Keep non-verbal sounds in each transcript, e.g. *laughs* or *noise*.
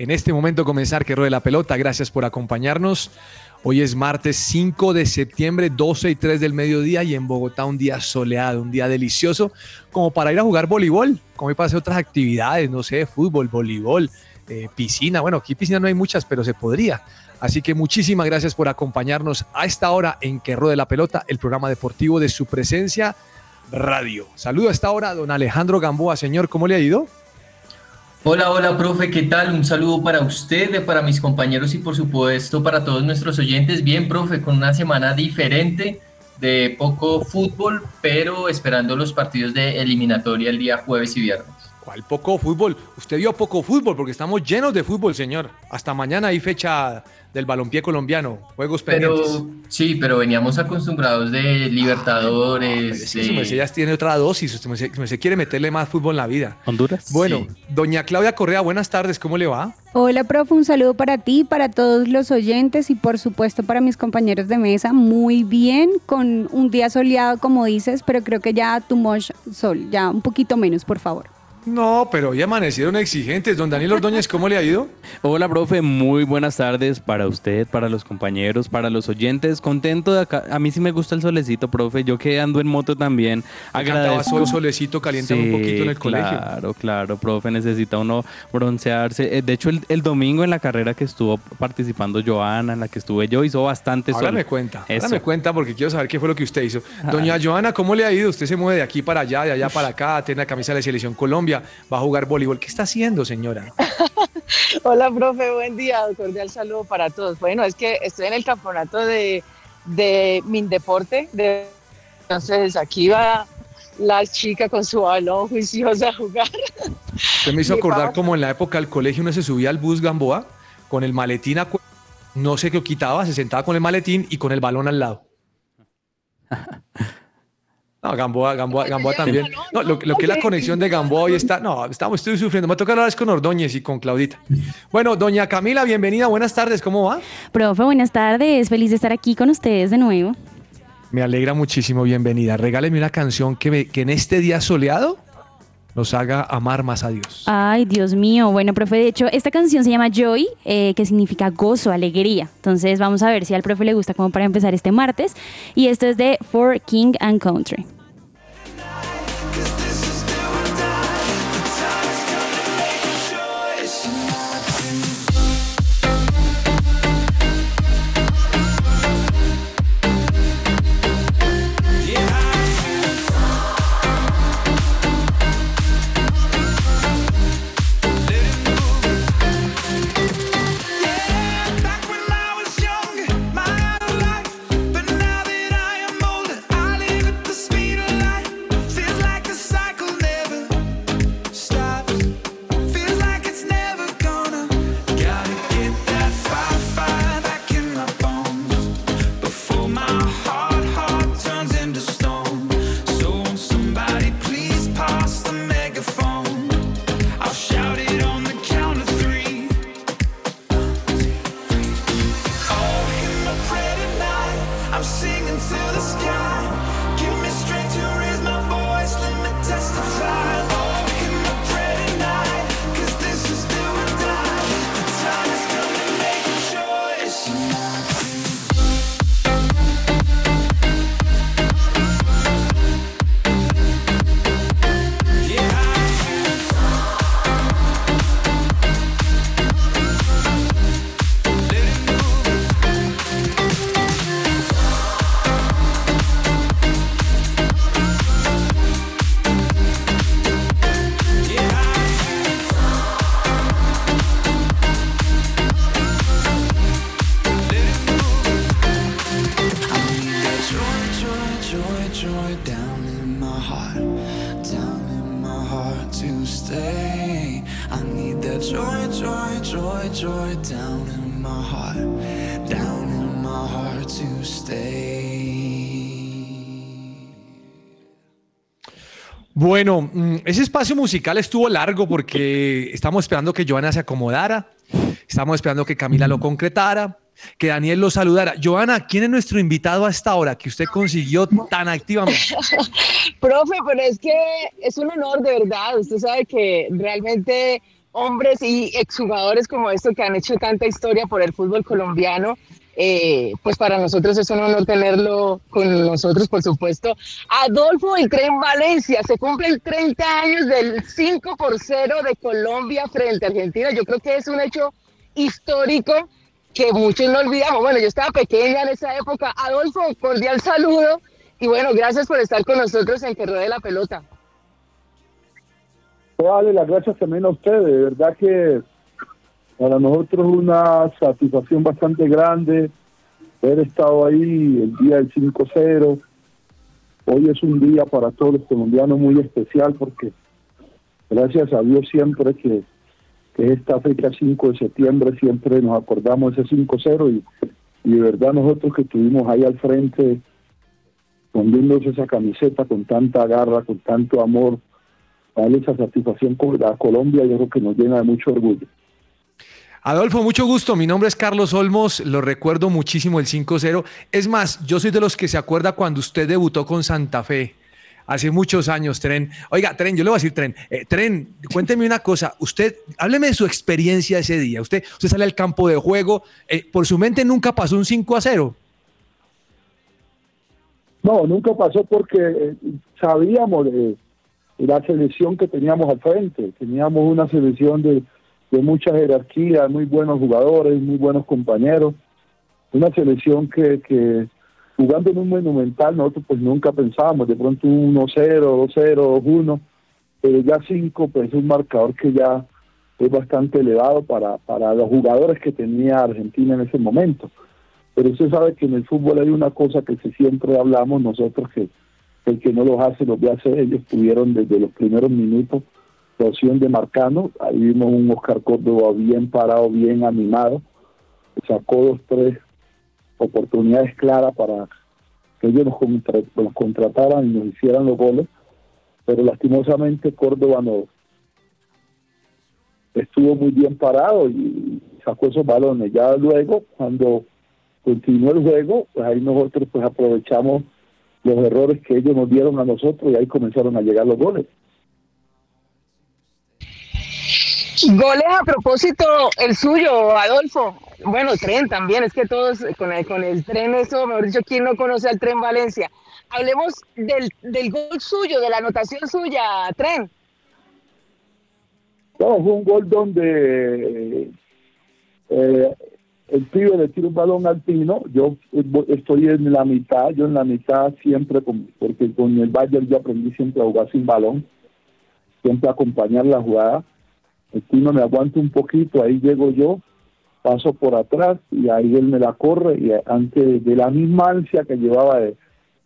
en este momento comenzar que ruede la pelota. Gracias por acompañarnos. Hoy es martes 5 de septiembre, 12 y 3 del mediodía y en Bogotá un día soleado, un día delicioso, como para ir a jugar voleibol, como para hacer otras actividades, no sé, fútbol, voleibol, eh, piscina. Bueno, aquí piscina no hay muchas, pero se podría. Así que muchísimas gracias por acompañarnos a esta hora en que ruede la pelota, el programa deportivo de su presencia radio. Saludo a esta hora don Alejandro Gamboa. Señor, ¿cómo le ha ido? Hola, hola, profe, ¿qué tal? Un saludo para usted, para mis compañeros y por supuesto para todos nuestros oyentes. Bien, profe, con una semana diferente de poco fútbol, pero esperando los partidos de eliminatoria el día jueves y viernes. ¿Cuál poco fútbol? Usted vio poco fútbol porque estamos llenos de fútbol, señor. Hasta mañana hay fecha del balompié colombiano, juegos pendientes. Pero sí, pero veníamos acostumbrados de Libertadores. Sí, de- su ya tiene otra dosis, usted su merced quiere meterle más fútbol en la vida. Honduras. Bueno, Sí. doña Claudia Correa, buenas tardes, ¿cómo le va? Hola, profe, un saludo para ti, para todos los oyentes y por supuesto para mis compañeros de mesa. Muy bien, con un día soleado como dices, pero creo que ya too much sol, ya un poquito menos, por favor. No, pero hoy amanecieron exigentes. Don Daniel Ordóñez, ¿cómo le ha ido? *laughs* Hola, profe. Muy buenas tardes para usted, para los compañeros, para los oyentes. Contento de acá. A mí sí me gusta el solecito, profe. Yo que ando en moto también. Agradezco. sol, solecito, calienta un poquito en el colegio. Claro, claro, profe, necesita uno broncearse. Eh, De hecho, el, el domingo en la carrera que estuvo participando Joana, en la que estuve yo, hizo bastante Ahora sol. me cuenta, ahora Eso. me cuenta porque quiero saber qué fue lo que usted hizo. Doña Joana, ¿cómo le ha ido? Usted se mueve de aquí para allá, de allá para acá, tiene la camisa de la Selección Colombia, va a jugar voleibol. ¿Qué está haciendo, señora? *laughs* Hola, profe, buen día. Cordial saludo para todos. Bueno, es que estoy en el campeonato de, de Mindeporte. De, entonces, aquí va la chica con su balón juiciosa a jugar. Usted me hizo *laughs* acordar como en la época del colegio uno se subía al bus Gamboa con el maletín, a no sé qué quitaba, se sentaba con el maletín y con el balón al lado. *laughs* No, Gamboa, Gamboa, Gamboa también. No, lo, lo que es la conexión de Gamboa hoy está. No, estamos, estoy sufriendo. Me toca hablar es con Ordóñez y con Claudita. Bueno, doña Camila, bienvenida. Buenas tardes. ¿Cómo va? Profe, buenas tardes. Feliz de estar aquí con ustedes de nuevo. Me alegra muchísimo. Bienvenida. Regáleme una canción que, me- que en este día soleado nos haga amar más a Dios. Ay, Dios mío. Bueno, profe, de hecho, esta canción se llama Joy, eh, que significa gozo, alegría. Entonces, vamos a ver si al profe le gusta como para empezar este martes. Y esto es de For King and Country. Bueno, mm, ese espacio musical estuvo largo porque estamos esperando que Joana se acomodara, estamos esperando que Camila lo concretara, que Daniel lo saludara. Joana, ¿quién es nuestro invitado a esta hora que usted consiguió tan activamente? *laughs* Profe, pero es que es un honor de verdad. Usted sabe que realmente hombres y exjugadores como estos que han hecho tanta historia por el fútbol colombiano, eh, pues para nosotros es un honor tenerlo con nosotros, por supuesto. Adolfo el Tren Valencia, se cumplen 30 años del 5 por 0 de Colombia frente a Argentina. Yo creo que es un hecho histórico que muchos no olvidamos. Bueno, yo estaba pequeña en esa época. Adolfo, cordial saludo y bueno, gracias por estar con nosotros en Que Ruede la Pelota. Vale, las gracias también a ustedes. De verdad que para nosotros una satisfacción bastante grande haber estado ahí el día del 5-0. Hoy es un día para todos los colombianos muy especial porque gracias a Dios siempre que, que esta fecha 5 de septiembre siempre nos acordamos de ese 5-0 y, y de verdad nosotros que estuvimos ahí al frente poniéndose esa camiseta con tanta garra, con tanto amor, darle esa satisfacción a Colombia, yo creo que nos llena de mucho orgullo. Adolfo, mucho gusto. Mi nombre es Carlos Olmos. Lo recuerdo muchísimo el 5-0. Es más, yo soy de los que se acuerda cuando usted debutó con Santa Fe. Hace muchos años, Tren. Oiga, Tren, yo le voy a decir, Tren. Eh, Tren, cuénteme una cosa. Usted, hábleme de su experiencia ese día. Usted, usted sale al campo de juego. eh, por su mente nunca pasó un 5 a 0. No, nunca pasó porque eh, sabíamos de, de la selección que teníamos al frente. Teníamos una selección de, de mucha jerarquía, muy buenos jugadores, muy buenos compañeros. Una selección que, que jugando en un monumental nosotros pues nunca pensábamos, de pronto un 1-0, 2-0, 2-1, pero ya 5 pues es un marcador que ya es bastante elevado para, para los jugadores que tenía Argentina en ese momento. Pero usted sabe que en el fútbol hay una cosa que siempre hablamos nosotros que el que no los hace los ve hacer. Ellos tuvieron desde los primeros minutos opción de marcarnos. Ahí vimos un Oscar Córdoba bien parado, bien animado. Sacó dos, tres oportunidades claras para que ellos nos, contra- nos contrataran y nos hicieran los goles. Pero lastimosamente Córdoba no estuvo muy bien parado y sacó esos balones. Ya luego, cuando continuó el juego, pues ahí nosotros pues aprovechamos los errores que ellos nos dieron a nosotros y ahí comenzaron a llegar los goles. Goles a propósito, el suyo, Adolfo. Bueno, tren también, es que todos con el, con el tren, eso, mejor dicho, ¿quién no conoce al tren Valencia? Hablemos del, del gol suyo, de la anotación suya, tren. Fue un gol donde eh, el pibe le tira un balón al pino, yo estoy en la mitad, yo en la mitad siempre, porque con el Bayern yo aprendí siempre a jugar sin balón, siempre a acompañar la jugada. El pino me aguanta un poquito, ahí llego yo, paso por atrás y ahí él me la corre y antes de la misma ansia que llevaba de,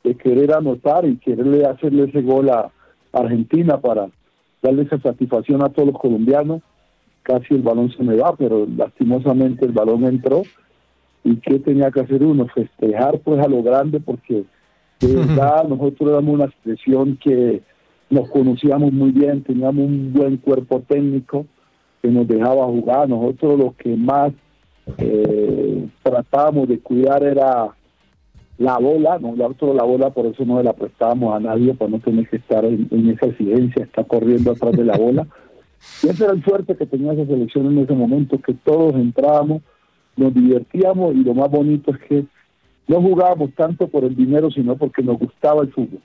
de querer anotar y quererle hacerle ese gol a Argentina para darle esa satisfacción a todos los colombianos, casi el balón se me va, pero lastimosamente el balón entró. ¿Y qué tenía que hacer uno? Festejar pues a lo grande porque de verdad nosotros éramos una selección que nos conocíamos muy bien, teníamos un buen cuerpo técnico que nos dejaba jugar. Nosotros lo que más eh, tratábamos de cuidar era la bola, no nosotros la bola, por eso no la prestábamos a nadie, para no tener que estar en, en esa exigencia, estar corriendo atrás de la bola. *laughs* Y ese era el fuerte que tenía esa selección en ese momento, que todos entrábamos, nos divertíamos y lo más bonito es que no jugábamos tanto por el dinero, sino porque nos gustaba el fútbol.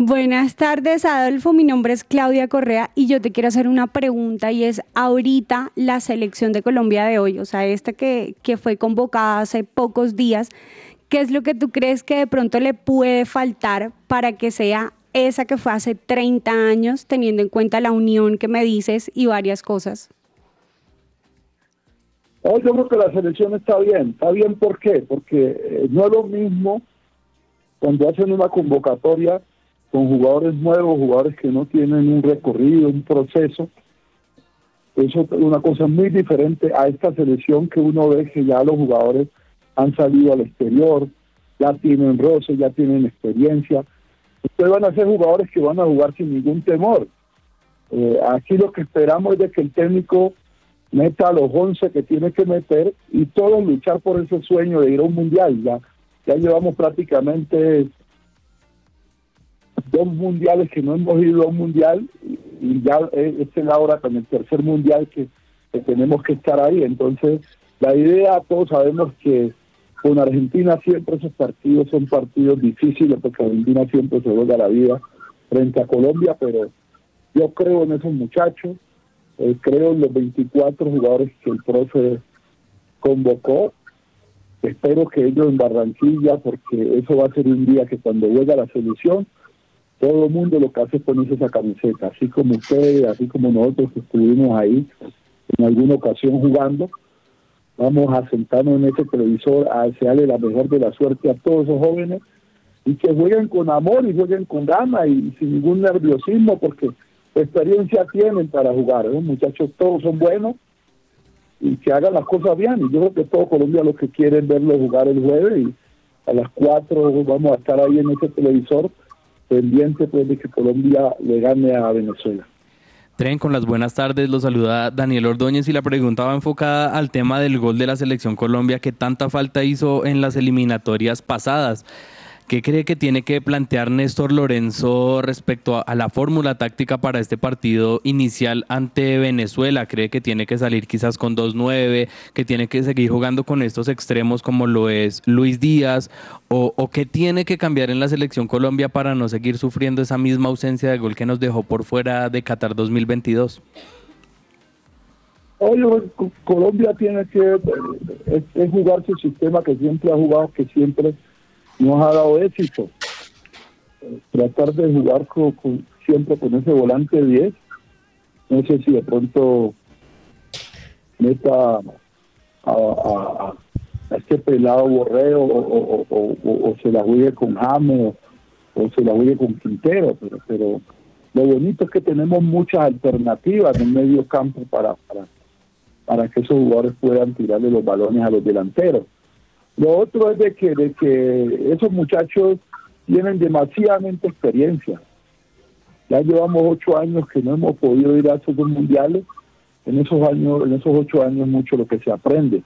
Buenas tardes, Adolfo. Mi nombre es Claudia Correa y yo te quiero hacer una pregunta y es ahorita la selección de Colombia de hoy, o sea, esta que, que fue convocada hace pocos días, ¿qué es lo que tú crees que de pronto le puede faltar para que sea esa que fue hace 30 años, teniendo en cuenta la unión que me dices y varias cosas? Yo creo que la selección está bien. ¿Está bien por qué? Porque eh, no es lo mismo cuando hacen una convocatoria con jugadores nuevos, jugadores que no tienen un recorrido, un proceso. Eso es una cosa muy diferente a esta selección que uno ve que ya los jugadores han salido al exterior, ya tienen roce, ya tienen experiencia. Ustedes van a ser jugadores que van a jugar sin ningún temor. Eh, aquí lo que esperamos es de que el técnico meta a los 11 que tiene que meter y todos luchar por ese sueño de ir a un mundial. Ya, ya llevamos prácticamente dos mundiales que no hemos ido a un mundial y, ya es, la hora con el tercer mundial que, tenemos que estar ahí. Entonces, la idea, todos sabemos que con Argentina siempre esos partidos son partidos difíciles porque Argentina siempre se vuelve a la vida frente a Colombia, pero yo creo en esos muchachos, eh, creo en los 24 jugadores que el profe convocó. Espero que ellos en Barranquilla, porque eso va a ser un día que cuando vuelva la selección, todo el mundo lo que hace es ponerse esa camiseta, así como ustedes, así como nosotros que estuvimos ahí en alguna ocasión jugando. Vamos a sentarnos en ese televisor a desearle la mejor de la suerte a todos esos jóvenes y que jueguen con amor y jueguen con ganas y sin ningún nerviosismo porque experiencia tienen para jugar. Los muchachos todos son buenos y que hagan las cosas bien. Y yo creo que todo Colombia lo que quiere es verlo jugar el jueves y a las 4 vamos a estar ahí en ese televisor pendiente pues de que Colombia le gane a Venezuela. Tren, con las buenas tardes, lo saluda Daniel Ordóñez y la pregunta va enfocada al tema del gol de la selección Colombia que tanta falta hizo en las eliminatorias pasadas. ¿Qué cree que tiene que plantear Néstor Lorenzo respecto a, la fórmula táctica para este partido inicial ante Venezuela? ¿Cree que tiene que salir quizás con 2-9, que tiene que seguir jugando con estos extremos como lo es Luis Díaz? ¿O, qué tiene que cambiar en la selección Colombia para no seguir sufriendo esa misma ausencia de gol que nos dejó por fuera de Qatar 2022? Oye, Co- Colombia tiene que eh, es jugar su sistema que siempre ha jugado, que siempre nos ha dado éxito. Tratar de jugar con, siempre con ese volante 10. No sé si de pronto meta a, este pelado borreo o, se la juegue con James o, o se la juegue con Quintero, pero, pero lo bonito es que tenemos muchas alternativas en el medio campo para, para, para que esos jugadores puedan tirarle los balones a los delanteros. Lo otro es de que, de que esos muchachos tienen demasiadamente experiencia. Ya llevamos ocho años que no hemos podido ir a esos dos mundiales. En esos años, en esos ocho años mucho lo que se aprende.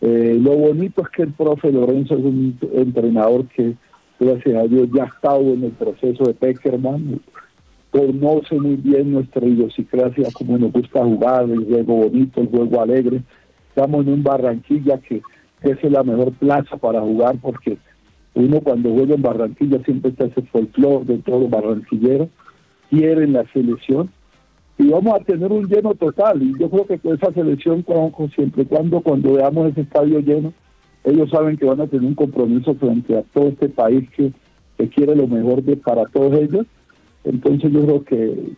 Eh, lo bonito es que el profe Lorenzo es un entrenador que, gracias a Dios, ya ha estado en el proceso de Peckerman, conoce muy bien nuestra idiosincrasia, cómo nos gusta jugar, el juego bonito, el juego alegre. Estamos en un Barranquilla que, que es la mejor plaza para jugar porque uno cuando juega en Barranquilla siempre está ese folclore de todos los barranquilleros, quieren la selección y vamos a tener un lleno total y yo creo que con esa selección siempre cuando cuando veamos ese estadio lleno ellos saben que van a tener un compromiso frente a todo este país que, que quiere lo mejor de para todos ellos. Entonces yo creo que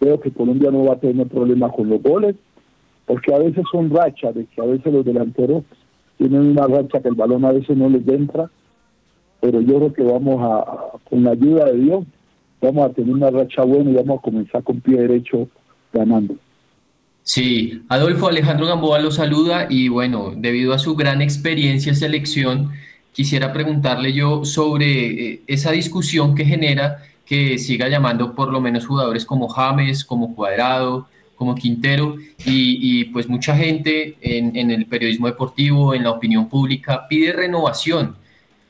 creo que Colombia no va a tener problemas con los goles porque a veces son rachas de que a veces los delanteros tienen una racha que el balón a veces no les entra pero yo creo que vamos a, con la ayuda de Dios vamos a tener una racha buena y vamos a comenzar con pie derecho ganando. Sí, Adolfo Alejandro Gamboa lo saluda y bueno, debido a su gran experiencia en selección, quisiera preguntarle yo sobre eh, esa discusión que genera que siga llamando por lo menos jugadores como James, como Cuadrado, como Quintero y, pues mucha gente en, el periodismo deportivo, en la opinión pública, pide renovación,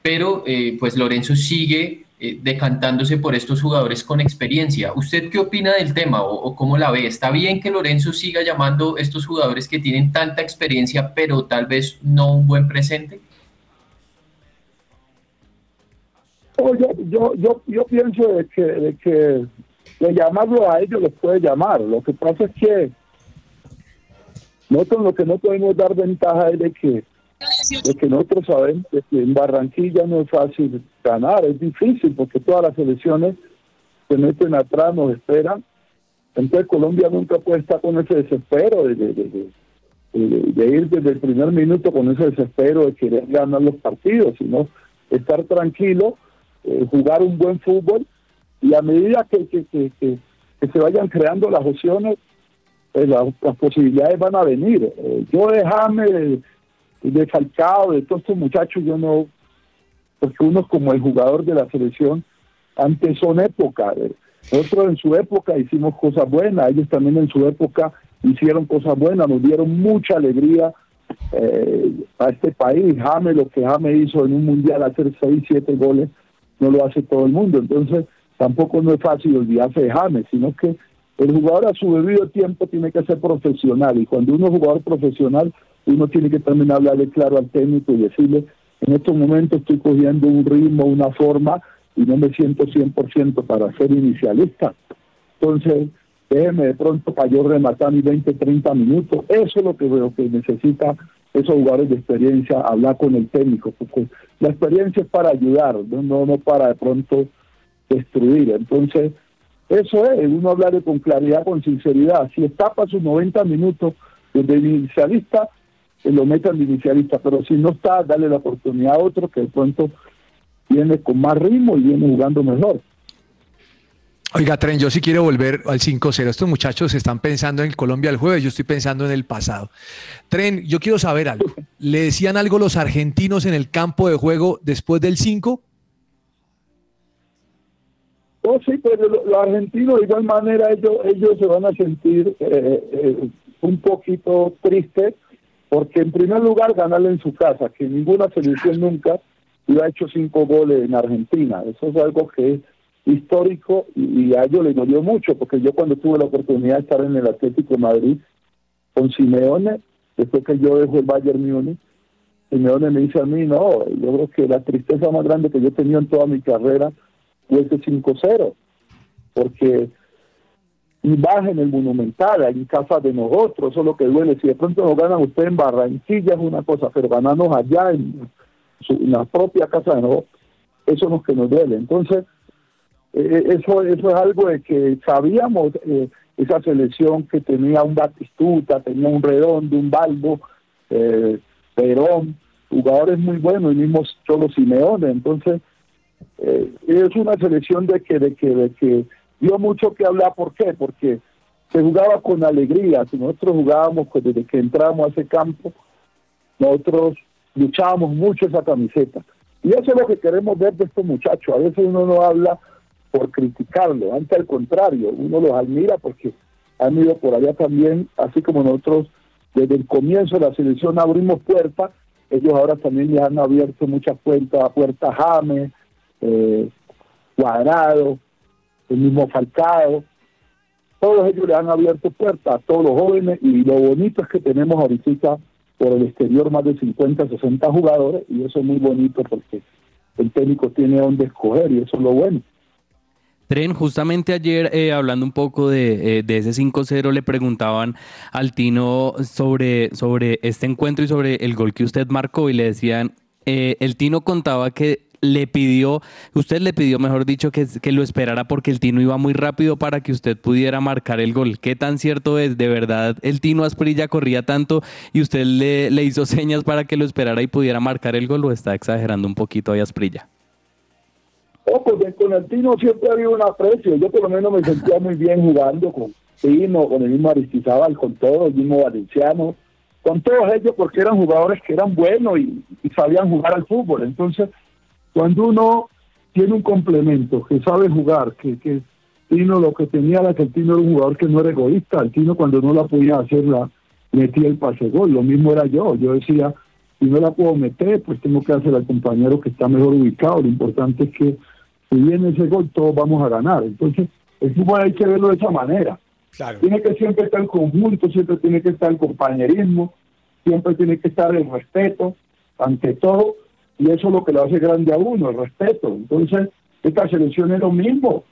pero eh, pues Lorenzo sigue eh, decantándose por estos jugadores con experiencia. ¿Usted qué opina del tema o, cómo la ve? ¿Está bien que Lorenzo siga llamando estos jugadores que tienen tanta experiencia, pero tal vez no un buen presente? Yo, yo, yo, yo pienso de que, de que de llamarlo a ellos les puede llamar. Lo que pasa es que nosotros lo que no podemos dar ventaja es de que, de que nosotros sabemos que en Barranquilla no es fácil ganar, es difícil porque todas las selecciones se meten atrás, nos esperan. Entonces Colombia nunca puede estar con ese desespero de, de, de, de- de- de ir desde el primer minuto con ese desespero de querer ganar los partidos, sino estar tranquilo, eh, jugar un buen fútbol y a medida que, que, que, que- se vayan creando las opciones, eh, la- las posibilidades van a venir. Eh, yo de James, de, de de todos estos muchachos, yo no, porque uno como el jugador de la selección, antes son época. eh, Nosotros en su época hicimos cosas buenas, ellos también en su época hicieron cosas buenas, nos dieron mucha alegría eh, a este país. James, lo que James hizo en un mundial, hacer 6, 7 goles, no lo hace todo el mundo. Entonces, tampoco no es fácil olvidarse de James, sino que el jugador a su debido tiempo tiene que ser profesional. Y cuando uno es jugador profesional, uno tiene que también hablarle claro al técnico y decirle, en estos momentos estoy cogiendo un ritmo, una forma, y no me siento 100% para ser inicialista. Entonces, déjeme de pronto para yo rematar mis 20, 30 minutos. Eso es lo que veo que necesita esos jugadores de experiencia, hablar con el técnico, porque la experiencia es para ayudar, no, no, para de pronto destruir. Entonces, eso es, uno hablarle con claridad, con sinceridad. Si para sus 90 minutos de inicialista, que lo metan de inicialista, pero si no está, darle la oportunidad a otro que de pronto viene con más ritmo y viene jugando mejor. Oiga, Tren, yo sí quiero volver al 5-0. Estos muchachos están pensando en Colombia el jueves, yo estoy pensando en el pasado. Tren, yo quiero saber algo. ¿Le decían algo los argentinos en el campo de juego después del 5? Oh, sí, pero lo- los argentinos de igual manera ellos, ellos se van a sentir eh, eh, un poquito tristes porque en primer lugar ganarle en su casa, que ninguna selección nunca hubiera hecho cinco goles en Argentina. Eso es algo que es histórico y, a ellos les dolió mucho porque yo cuando tuve la oportunidad de estar en el Atlético de Madrid con Simeone, después que yo dejo el Bayern Múnich, Simeone me dice a mí, no, yo creo que la tristeza más grande que yo he tenido en toda mi carrera fue ese 5-0, porque baja en el Monumental, en casa de nosotros, eso es lo que duele. Si de pronto nos ganan ustedes en Barranquilla es una cosa, pero ganarnos allá en, su- en la propia casa de nosotros, eso es lo que nos duele. Entonces, eh, eso, eso es algo de que sabíamos, eh, esa selección que tenía un Batistuta, tenía un Redondo, un Balbo, eh, Perón, jugadores muy buenos, y mismo Cholo Simeone, entonces eh, es una selección de que, de que, de que dio mucho que hablar, ¿por qué? Porque se jugaba con alegría, si nosotros jugábamos pues, desde que entramos a ese campo, nosotros luchábamos mucho esa camiseta. Y eso es lo que queremos ver de estos muchachos. A veces uno no habla por criticarlo, antes al contrario, uno los admira porque han ido por allá también, así como nosotros desde el comienzo de la selección abrimos puertas, ellos ahora también les han abierto muchas puertas, puertas James, eh, Cuadrado, el mismo Falcao, todos ellos le han abierto puertas a todos los jóvenes y lo bonito es que tenemos ahorita por el exterior más de 50, 60 jugadores y eso es muy bonito porque el técnico tiene donde escoger y eso es lo bueno. Tren, justamente ayer, eh, hablando un poco de, eh, de ese 5-0, le preguntaban al Tino sobre, sobre este encuentro y sobre el gol que usted marcó y le decían, eh, el Tino contaba que le pidió, usted le pidió, mejor dicho, que, que lo esperara porque el Tino iba muy rápido para que usted pudiera marcar el gol. ¿Qué tan cierto es? ¿De verdad el Tino Asprilla corría tanto y usted le, le hizo señas para que lo esperara y pudiera marcar el gol o está exagerando un poquito ahí Asprilla? Oh, pues con el Tino siempre ha habido un aprecio. Yo por lo menos me sentía muy bien jugando con Tino, con el mismo Aristizábal, con todos, el mismo Valenciano, con todos ellos porque eran jugadores que eran buenos y sabían jugar al fútbol. Entonces, cuando uno tiene un complemento, que sabe jugar, que, que Tino lo que tenía era que el Tino era un jugador que no era egoísta. El Tino cuando no la podía hacer, la metía el pase gol. Lo mismo era yo. Yo decía, si no la puedo meter, pues tengo que hacer al compañero que está mejor ubicado. Lo importante es que si viene ese gol, todos vamos a ganar. Entonces, el fútbol hay que verlo de esa manera. Claro. Tiene que siempre estar el conjunto, siempre tiene que estar el compañerismo, siempre tiene que estar el respeto ante todo, y eso es lo que lo hace grande a uno, el respeto. Entonces, esta selección es lo mismo.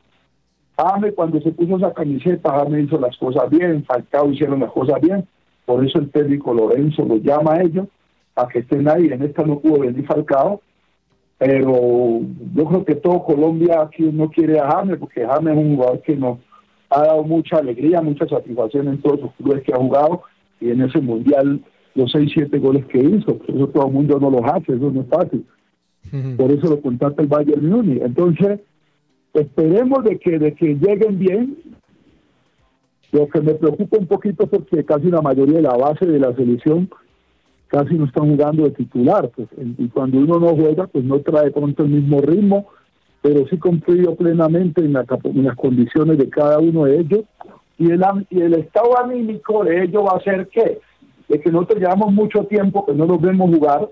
James cuando se puso esa camiseta, James hizo las cosas bien, Falcao hicieron las cosas bien, por eso el técnico Lorenzo los llama a ellos a que estén ahí. En esta no pudo venir Falcao, pero yo creo que todo Colombia aquí no quiere a James, porque James es un jugador que nos ha dado mucha alegría, mucha satisfacción en todos los clubes que ha jugado y en ese mundial los 6, 7 goles que hizo. Eso todo el mundo no los hace, eso no es fácil. Por eso lo contrata el Bayern Múnich. Entonces, esperemos de que, de que lleguen bien Lo que me preocupa un poquito porque casi la mayoría de la base de la selección casi no están jugando de titular. Pues, y cuando uno no juega, pues no trae pronto el mismo ritmo, pero sí confío plenamente en, la, en las condiciones de cada uno de ellos. Y el, y el estado anímico de ellos va a ser que, de que nosotros llevamos mucho tiempo que no nos vemos jugar.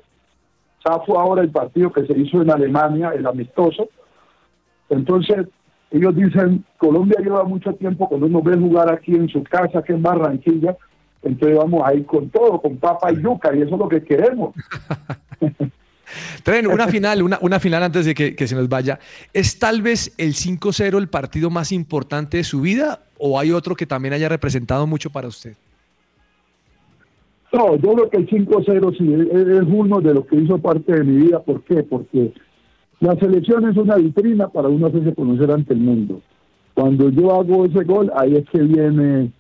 fue ahora el partido que se hizo en Alemania, el amistoso. Entonces, ellos dicen, Colombia lleva mucho tiempo que no nos ve jugar aquí en su casa, que en Barranquilla, entonces vamos a ir con todo, con papa y yuca, y eso es lo que queremos. *laughs* Tren, una final, una, una final antes de que, que, se nos vaya. ¿Es tal vez el 5-0 el partido más importante de su vida o hay otro que también haya representado mucho para usted? No, yo creo que el 5-0 sí es uno de los que hizo parte de mi vida. ¿Por qué? Porque la selección es una vitrina para uno hacerse conocer ante el mundo. Cuando yo hago ese gol, ahí es que viene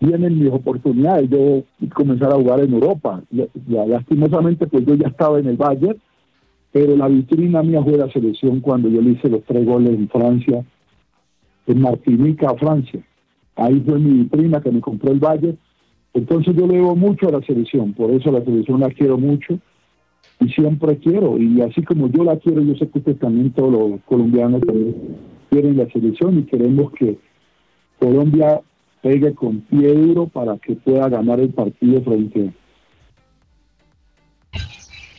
vienen mis oportunidades, yo comenzar a jugar en Europa. Ya, lastimosamente, pues yo ya estaba en el Bayern, pero la vitrina mía fue la selección cuando yo le hice los tres goles en Francia, en Martinica, Francia. Ahí fue mi vitrina que me compró el Bayern. Entonces yo le debo mucho a la selección, por eso la selección la quiero mucho y siempre quiero. Y así como yo la quiero, yo sé que ustedes también, todos los colombianos, también quieren la selección y queremos que Colombia pegue con pie duro para que pueda ganar el partido frente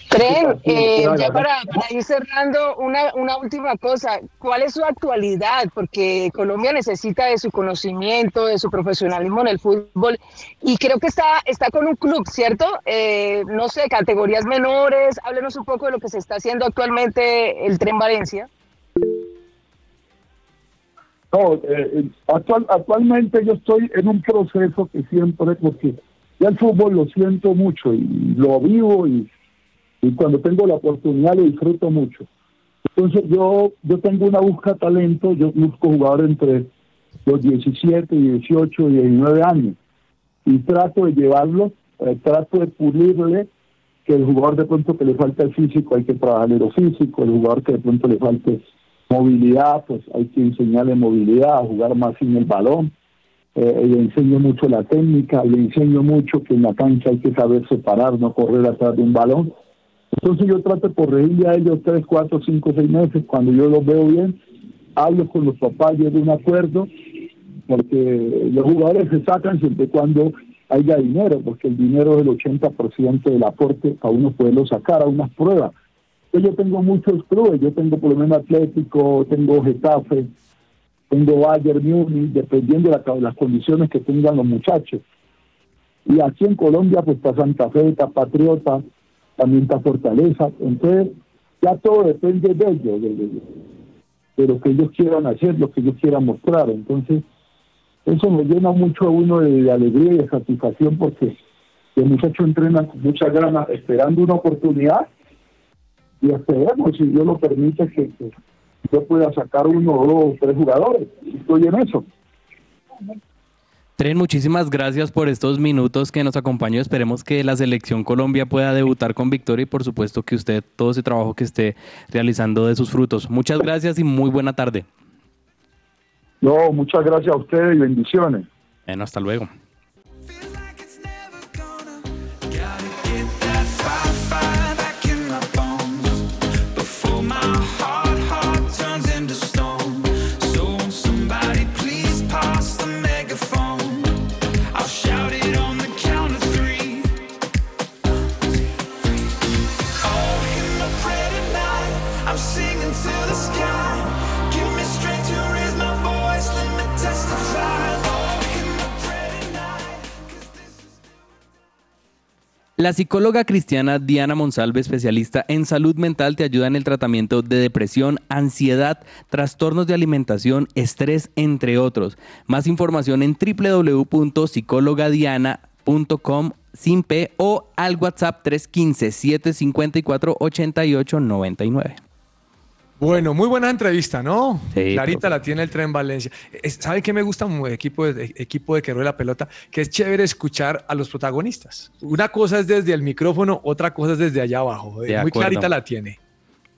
Tren, eh, ya para, ir cerrando, una, una última cosa, ¿cuál es su actualidad? Porque Colombia necesita de su conocimiento, de su profesionalismo en el fútbol y creo que está, está con un club, ¿cierto? Eh, no sé, categorías menores, háblenos un poco de lo que se está haciendo actualmente el Tren Valencia. No, eh, eh, actual, actualmente yo estoy en un proceso que siempre, porque ya el fútbol lo siento mucho y lo vivo y, y cuando tengo la oportunidad lo disfruto mucho. Entonces yo yo tengo una busca talento, yo busco jugadores entre los 17, 18 y 19 años y trato de llevarlos, eh, trato de pulirle que el jugador de pronto que le falta el físico hay que trabajar en lo físico, el jugador que de pronto le falte Movilidad, pues hay que enseñarle movilidad, a jugar más sin el balón. Eh, le enseño mucho la técnica, le enseño mucho que en la cancha hay que saber separar, no correr atrás de un balón. Entonces yo trato de corregirle a ellos tres, cuatro, cinco, seis meses. Cuando yo los veo bien, hablo con los papás, llego a un acuerdo, porque los jugadores se sacan siempre y cuando haya dinero, porque el dinero es el 80% del aporte a uno poderlo sacar a unas pruebas yo tengo muchos clubes, yo tengo por lo menos Atlético, tengo Getafe, tengo Bayern Múnich, dependiendo de las condiciones que tengan los muchachos. Y aquí en Colombia, pues está Santa Fe, está Patriota, también está Fortaleza. Entonces, ya todo depende de ellos, de, lo que ellos quieran hacer, lo que ellos quieran mostrar. Entonces, eso me llena mucho a uno de, alegría y de satisfacción porque el muchacho entrena con mucha ganas, esperando una oportunidad y esperemos, si Dios lo permite, que, yo pueda sacar uno, dos, tres jugadores. Estoy en eso. Tren, muchísimas gracias por estos minutos que nos acompañó. Esperemos que la selección Colombia pueda debutar con victoria y por supuesto que usted todo ese trabajo que esté realizando de sus frutos. Muchas gracias y muy buena tarde. No, muchas gracias a ustedes y bendiciones. Bueno, hasta luego. La psicóloga cristiana Diana Monsalve, especialista en salud mental, te ayuda en el tratamiento de depresión, ansiedad, trastornos de alimentación, estrés, entre otros. Más información en www.psicologadiana.com sin P o al WhatsApp 315 754 8899. Bueno, muy buena entrevista, ¿no? Sí, Clarita la tiene el tren Valencia. ¿Sabe qué me gusta un equipo de, equipo de que rueda la pelota? Que es chévere escuchar a los protagonistas. Una cosa es desde el micrófono, otra cosa es desde allá abajo. muy clarita la tiene.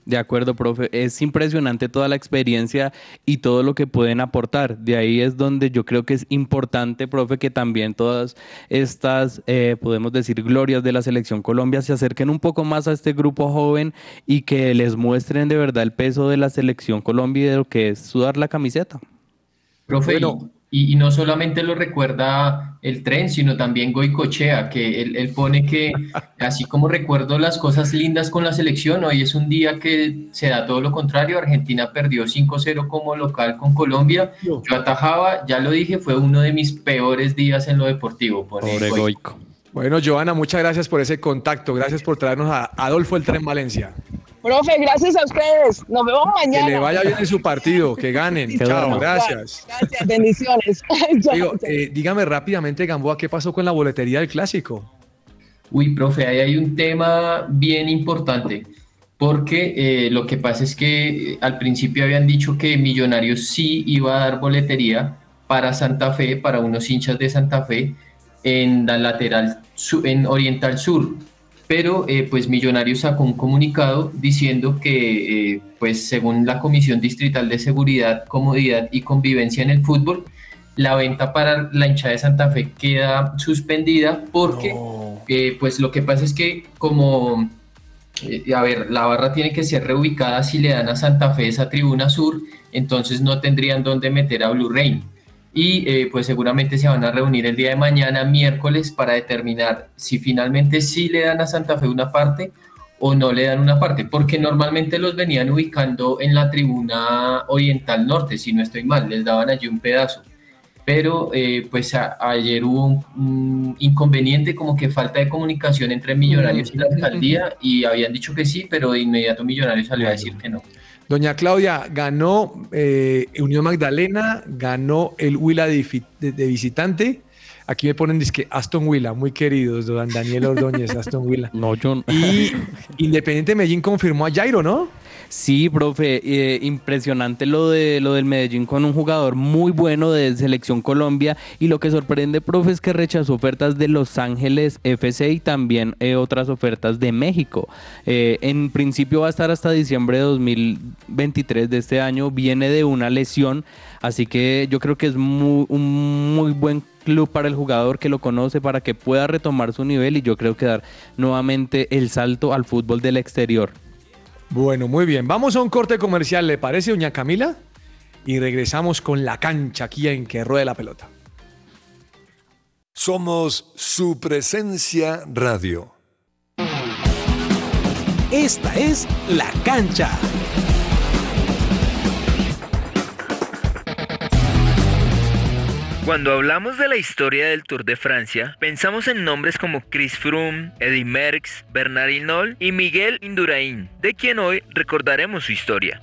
De acuerdo, profe. Es impresionante toda la experiencia y todo lo que pueden aportar. De ahí es donde yo creo que es importante, profe, que también todas estas, eh, podemos decir, glorias de la selección Colombia se acerquen un poco más a este grupo joven y que les muestren de verdad el peso de la selección Colombia y de lo que es sudar la camiseta. Profe, Bueno. Y, y no solamente lo recuerda el tren, sino también Goicochea, que él, él pone que, *laughs* así como recuerdo las cosas lindas con la selección, hoy es un día que se da todo lo contrario. Argentina perdió 5-0 como local con Colombia. Yo atajaba, ya lo dije, fue uno de mis peores días en lo deportivo. pone Pobre Goico. Goico. Bueno, Joana, muchas gracias por ese contacto. Gracias por traernos a Adolfo el Tren Valencia. Profe, gracias a ustedes. Nos vemos mañana. Que le vaya bien en su partido, que *laughs* ganen. Chao, gracias. Gracias, bendiciones. *laughs* Chao, Digo, eh, dígame rápidamente, Gamboa, ¿qué pasó con la boletería del clásico? Uy, profe, ahí hay un tema bien importante, porque eh, lo que pasa es que eh, al principio habían dicho que Millonarios sí iba a dar boletería para Santa Fe, para unos hinchas de Santa Fe, en la lateral, su- en Oriental Sur, pero eh, pues Millonarios sacó un comunicado diciendo que, eh, pues según la Comisión Distrital de Seguridad, Comodidad y Convivencia en el Fútbol, la venta para la hinchada de Santa Fe queda suspendida porque No. eh, pues lo que pasa es que como, a ver, la barra tiene que ser reubicada si le dan a Santa Fe esa tribuna sur, entonces no tendrían dónde meter a Blue Rain. Y eh, pues seguramente se van a reunir el día de mañana, miércoles, para determinar si finalmente sí le dan a Santa Fe una parte o no le dan una parte, porque normalmente los venían ubicando en la tribuna oriental norte, si no estoy mal, les daban allí un pedazo. Pero eh, pues a- ayer hubo un, un inconveniente como que falta de comunicación entre Millonarios y la alcaldía y habían dicho que sí, pero de inmediato Millonarios salió a decir que no. Doña Claudia, ganó eh, Unión Magdalena, ganó el Huila de, fi- de- de visitante. Aquí me ponen disque Aston Huila, muy queridos, don Daniel Ordóñez, Aston Huila. *laughs* No, yo Y Independiente Medellín confirmó a Jairo, ¿no? Sí, profe, eh, impresionante lo de lo del Medellín con un jugador muy bueno de Selección Colombia y lo que sorprende, profe, es que rechazó ofertas de Los Ángeles FC y también eh, otras ofertas de México. Eh, en principio va a estar hasta diciembre de 2023 de este año, viene de una lesión, así que yo creo que es muy, un muy buen club para el jugador que lo conoce para que pueda retomar su nivel y yo creo que dar nuevamente el salto al fútbol del exterior. Bueno, muy bien. Vamos a un corte comercial, ¿le parece, doña Camila? Y regresamos con la cancha aquí en que ruede la pelota. Somos su presencia radio. Esta es La Cancha. Cuando hablamos de la historia del Tour de Francia, pensamos en nombres como Chris Froome, Eddy Merckx, Bernard Hinault y Miguel Indurain, de quien hoy recordaremos su historia.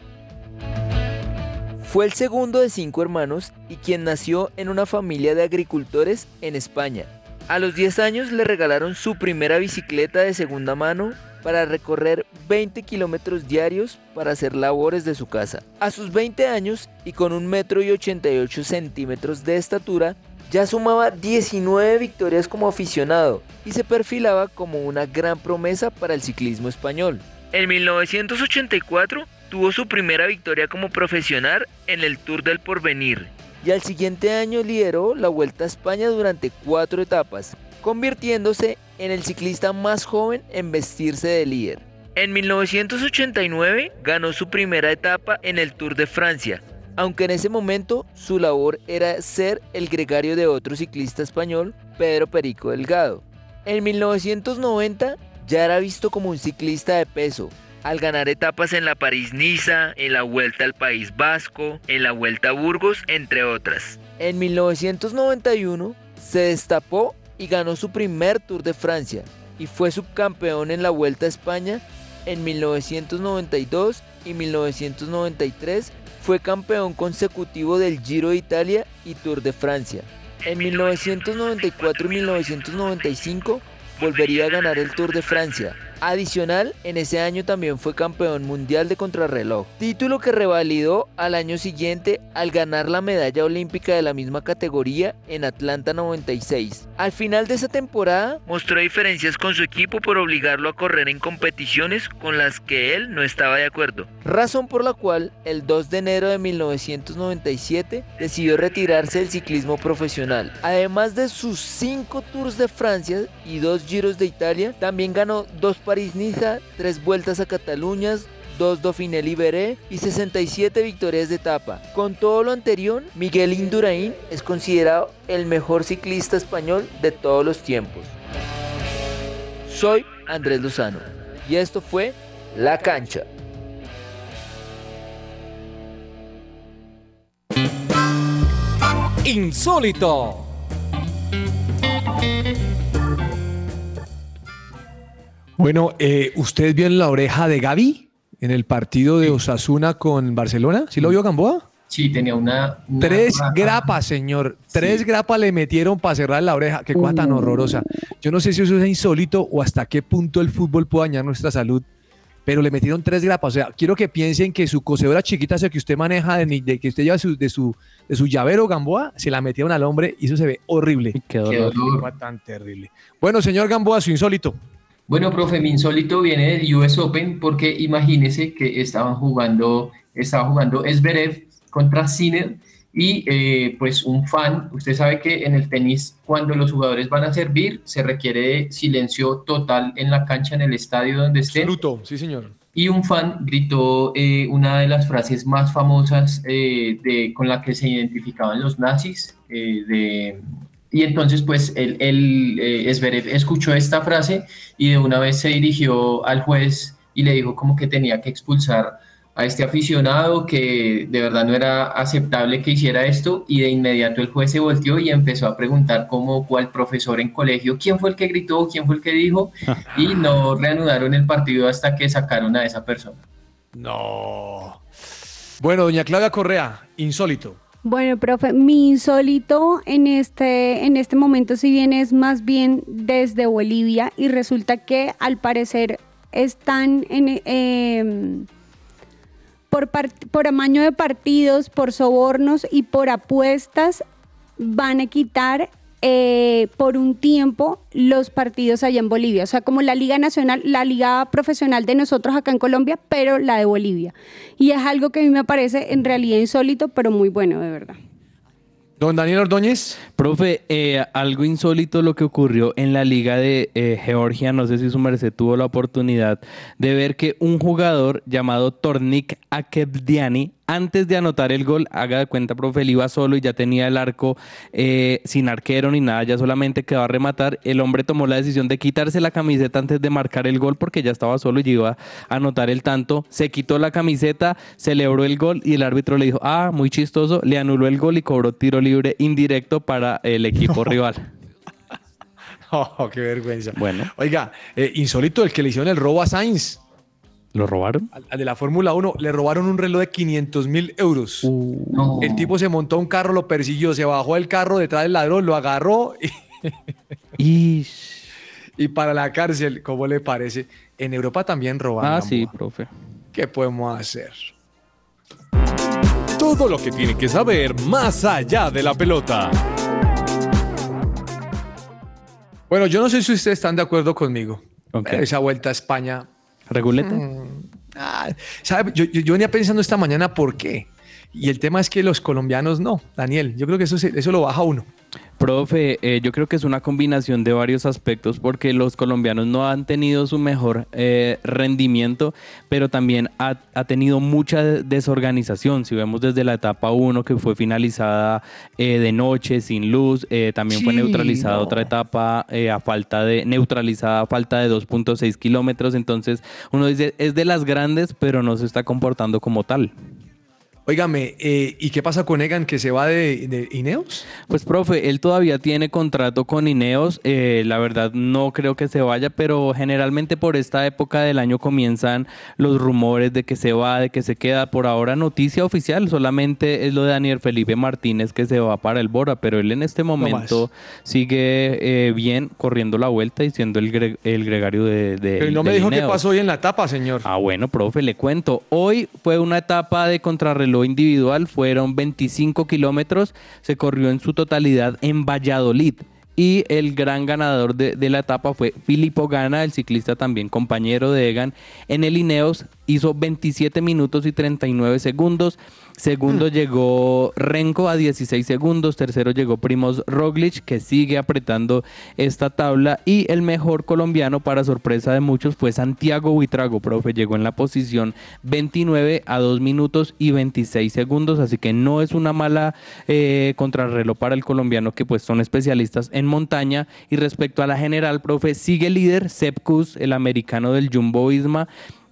Fue el segundo de cinco hermanos y quien nació en una familia de agricultores en España. A los 10 años le regalaron su primera bicicleta de segunda mano para recorrer 20 kilómetros diarios para hacer labores de su casa. A sus 20 años y con un metro y 88 centímetros de estatura, ya sumaba 19 victorias como aficionado y se perfilaba como una gran promesa para el ciclismo español. En 1984 tuvo su primera victoria como profesional en el Tour del Porvenir. Y al siguiente año lideró la Vuelta a España durante cuatro etapas, convirtiéndose en el ciclista más joven en vestirse de líder. En 1989 ganó su primera etapa en el Tour de Francia. Aunque en ese momento su labor era ser el gregario de otro ciclista español, Pedro Perico Delgado. En 1990 ya era visto como un ciclista de peso, Al ganar etapas en la París-Niza, en la Vuelta al País Vasco, en la Vuelta a Burgos, entre otras. En 1991 se destapó y ganó su primer Tour de Francia y fue subcampeón en la Vuelta a España en 1992 y 1993 fue campeón consecutivo del Giro de Italia y Tour de Francia. En 1994 y 1995 volvería a ganar el Tour de Francia Adicional, en ese año también fue campeón mundial de contrarreloj, título que revalidó al año siguiente al ganar la medalla olímpica de la misma categoría en Atlanta 96. Al final de esa temporada mostró diferencias con su equipo por obligarlo a correr en competiciones con las que él no estaba de acuerdo, razón por la cual el 2 de enero de 1997 decidió retirarse del ciclismo profesional. Además de sus 5 Tours de Francia y 2 Giros de Italia, también ganó 2 París-Niza, 3 vueltas a Cataluña, 2 Dauphiné Libéré y 67 victorias de etapa. Con todo lo anterior, Miguel Indurain es considerado el mejor ciclista español de todos los tiempos. Soy Andrés Lozano y esto fue La Cancha. Insólito. Bueno, eh, ¿usted vio en la oreja de Gaby en el partido de Osasuna con Barcelona? ¿Sí lo vio Gamboa? Sí, tenía una... una Tres raja. grapas, señor. Tres grapas le metieron para cerrar la oreja. Qué cosa tan horrorosa. Yo no sé si eso es insólito o hasta qué punto el fútbol puede dañar nuestra salud, pero le metieron tres grapas. O sea, quiero que piensen que su cosedora chiquita, esa que usted maneja, de, que usted lleva su- de, su, de su llavero Gamboa, se la metieron al hombre y eso se ve horrible. Qué dolor. Qué cosa tan terrible. Bueno, señor Gamboa, su insólito. Bueno, profe, mi insólito viene del US Open porque imagínese que estaban jugando, estaba jugando Zverev contra Sinner y eh, pues un fan, usted sabe que en el tenis cuando los jugadores van a servir se requiere silencio total en la cancha, en el estadio donde estén. Absoluto, sí señor. Y un fan gritó eh, una de las frases más famosas eh, de, con la que se identificaban los nazis. eh, de, y entonces, pues, él, él, eh, Zverev escuchó esta frase y de una vez se dirigió al juez y le dijo como que tenía que expulsar a este aficionado, que de verdad no era aceptable que hiciera esto y de inmediato el juez se volteó y empezó a preguntar como cual profesor en colegio, quién fue el que gritó, quién fue el que dijo y *laughs* no reanudaron el partido hasta que sacaron a esa persona. No. Bueno, doña Claudia Correa, insólito. Bueno, profe, mi insólito en este, en este momento, si bien es más bien desde Bolivia, y resulta que al parecer están en, eh, por, por amaño de partidos, por sobornos y por apuestas, van a quitar eh, por un tiempo los partidos allá en Bolivia. O sea, como la Liga Nacional, la Liga Profesional de nosotros acá en Colombia, pero la de Bolivia. Y es algo que a mí me parece en realidad insólito, pero muy bueno, de verdad. Don Daniel Ordóñez. Profe, eh, algo insólito lo que ocurrió en la liga de eh, Georgia, no sé si su merced tuvo la oportunidad de ver que un jugador llamado Tornik Akebdiani, antes de anotar el gol, haga de cuenta, profe, él iba solo y ya tenía el arco eh, sin arquero ni nada, ya solamente quedó a rematar. El hombre tomó la decisión de quitarse la camiseta antes de marcar el gol porque ya estaba solo y iba a anotar el tanto. Se quitó la camiseta, celebró el gol y el árbitro le dijo, ah, muy chistoso, le anuló el gol y cobró tiro libre indirecto para el equipo rival. *laughs* Oh, qué vergüenza. Bueno. Oiga, eh, insólito el que le hicieron el robo a Sainz. ¿Lo robaron? Al, al de la Fórmula 1 le robaron un reloj de 500 mil euros. Uh. El tipo se montó a un carro, lo persiguió, se bajó del carro detrás del ladrón, lo agarró y, *laughs* *laughs* y para la cárcel, ¿cómo le parece? En Europa también roban. Ah, sí, profe. ¿Qué podemos hacer? Todo lo que tiene que saber más allá de la pelota. Bueno, yo no sé si ustedes están de acuerdo conmigo. Ok. Pero Esa vuelta a España. ¿Reguleta? Ah, ¿sabe? Yo, yo- yo venía pensando esta mañana por qué. Y el tema es que los colombianos no, Daniel. Yo creo que eso, se- eso lo baja uno. Profe, eh, yo creo que es una combinación de varios aspectos porque los colombianos no han tenido su mejor eh, rendimiento, pero también ha, ha tenido mucha desorganización. Si vemos desde la etapa 1 que fue finalizada eh, de noche, sin luz, eh, también fue neutralizada no. otra etapa a falta de, neutralizada a falta de 2.6 kilómetros. Entonces uno dice, es de las grandes, pero no se está comportando como tal. Óigame, eh, ¿y qué pasa con Egan que se va de, de Ineos? Pues, profe, él todavía tiene contrato con Ineos. eh, la verdad, no creo que se vaya, pero generalmente por esta época del año comienzan los rumores de que se va, de que se queda. Por ahora, noticia oficial solamente es lo de Daniel Felipe Martínez que se va para el Bora, pero él en este momento sigue eh, bien corriendo la vuelta y siendo el, gre- el gregario de. de Pero no me dijo qué Ineos. pasó hoy en la etapa, señor. Ah, bueno, profe, le cuento. Hoy fue una etapa de contrarreloj individual, fueron 25 kilómetros, se corrió en su totalidad en Valladolid. Y el gran ganador de, de la etapa fue Filippo Gana, el ciclista también compañero de Egan. En el Ineos hizo 27 minutos y 39 segundos. Segundo llegó Renko a 16 segundos. Tercero llegó Primoz Roglic, que sigue apretando esta tabla. Y el mejor colombiano, para sorpresa de muchos, fue Santiago Buitrago, profe. Llegó en la posición 29 a 2 minutos y 26 segundos. Así que no es una mala eh, contrarreloj para el colombiano, que pues son especialistas en montaña. Y respecto a la general, profe, sigue líder Sepp Kuss, el americano del Jumbo Visma.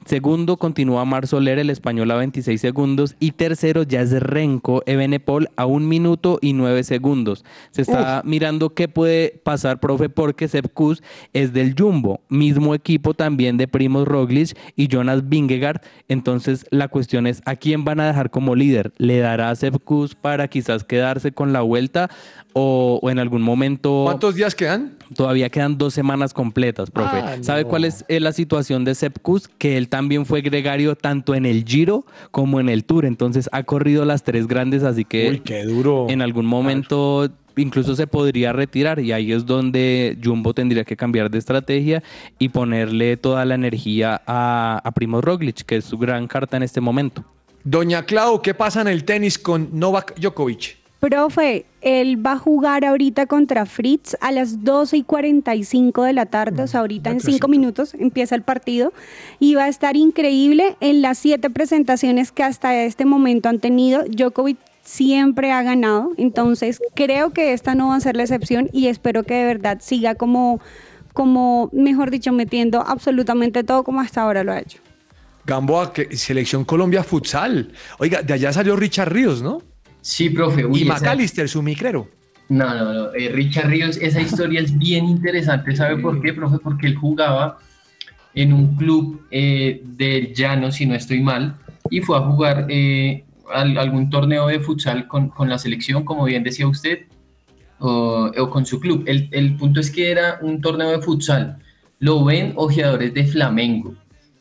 Segundo continúa Mar Soler, el español a 26 segundos. Y tercero ya es Renko Ebenepol a 1 minuto y 9 segundos. Se está mirando qué puede pasar, profe, porque Sepp Kuss es del Jumbo, mismo equipo también de Primoz Roglic y Jonas Vingegaard. Entonces la cuestión es, ¿a quién van a dejar como líder? ¿Le dará a Sepp Kuss para quizás quedarse con la vuelta o, o en algún momento... ¿Cuántos días quedan? Todavía quedan dos semanas completas, profe. Ah, ¿Sabe no. cuál es la situación de Sepp Kuss? Que él también fue gregario tanto en el Giro como en el Tour. Entonces ha corrido las tres grandes, así que Uy, qué duro. en algún momento incluso se podría retirar y ahí es donde Jumbo tendría que cambiar de estrategia y ponerle toda la energía a, a Primoz Roglic, que es su gran carta en este momento. Doña Clau, ¿qué pasa en el tenis con Novak Djokovic? Profe, él va a jugar ahorita contra Fritz a las 12 y 45 de la tarde, o sea, ahorita en cinco minutos empieza el partido y va a estar increíble en las siete presentaciones que hasta este momento han tenido. Djokovic siempre ha ganado, entonces creo que esta no va a ser la excepción y espero que de verdad siga como, como mejor dicho, metiendo absolutamente todo como hasta ahora lo ha hecho. Gamboa, que, Selección Colombia Futsal. Oiga, de allá salió Richard Ríos, ¿no? Sí, profe. uy, y esa- McAllister, su micrero. No, no, no. eh, Richard Ríos, esa historia es bien interesante. ¿Sabe por qué, profe? Porque él jugaba en un club eh, del llano, si no estoy mal, y fue a jugar eh, al- algún torneo de futsal con, con la selección, como bien decía usted, o, o con su club. El, el punto es que era un torneo de futsal. Lo ven ojeadores de Flamengo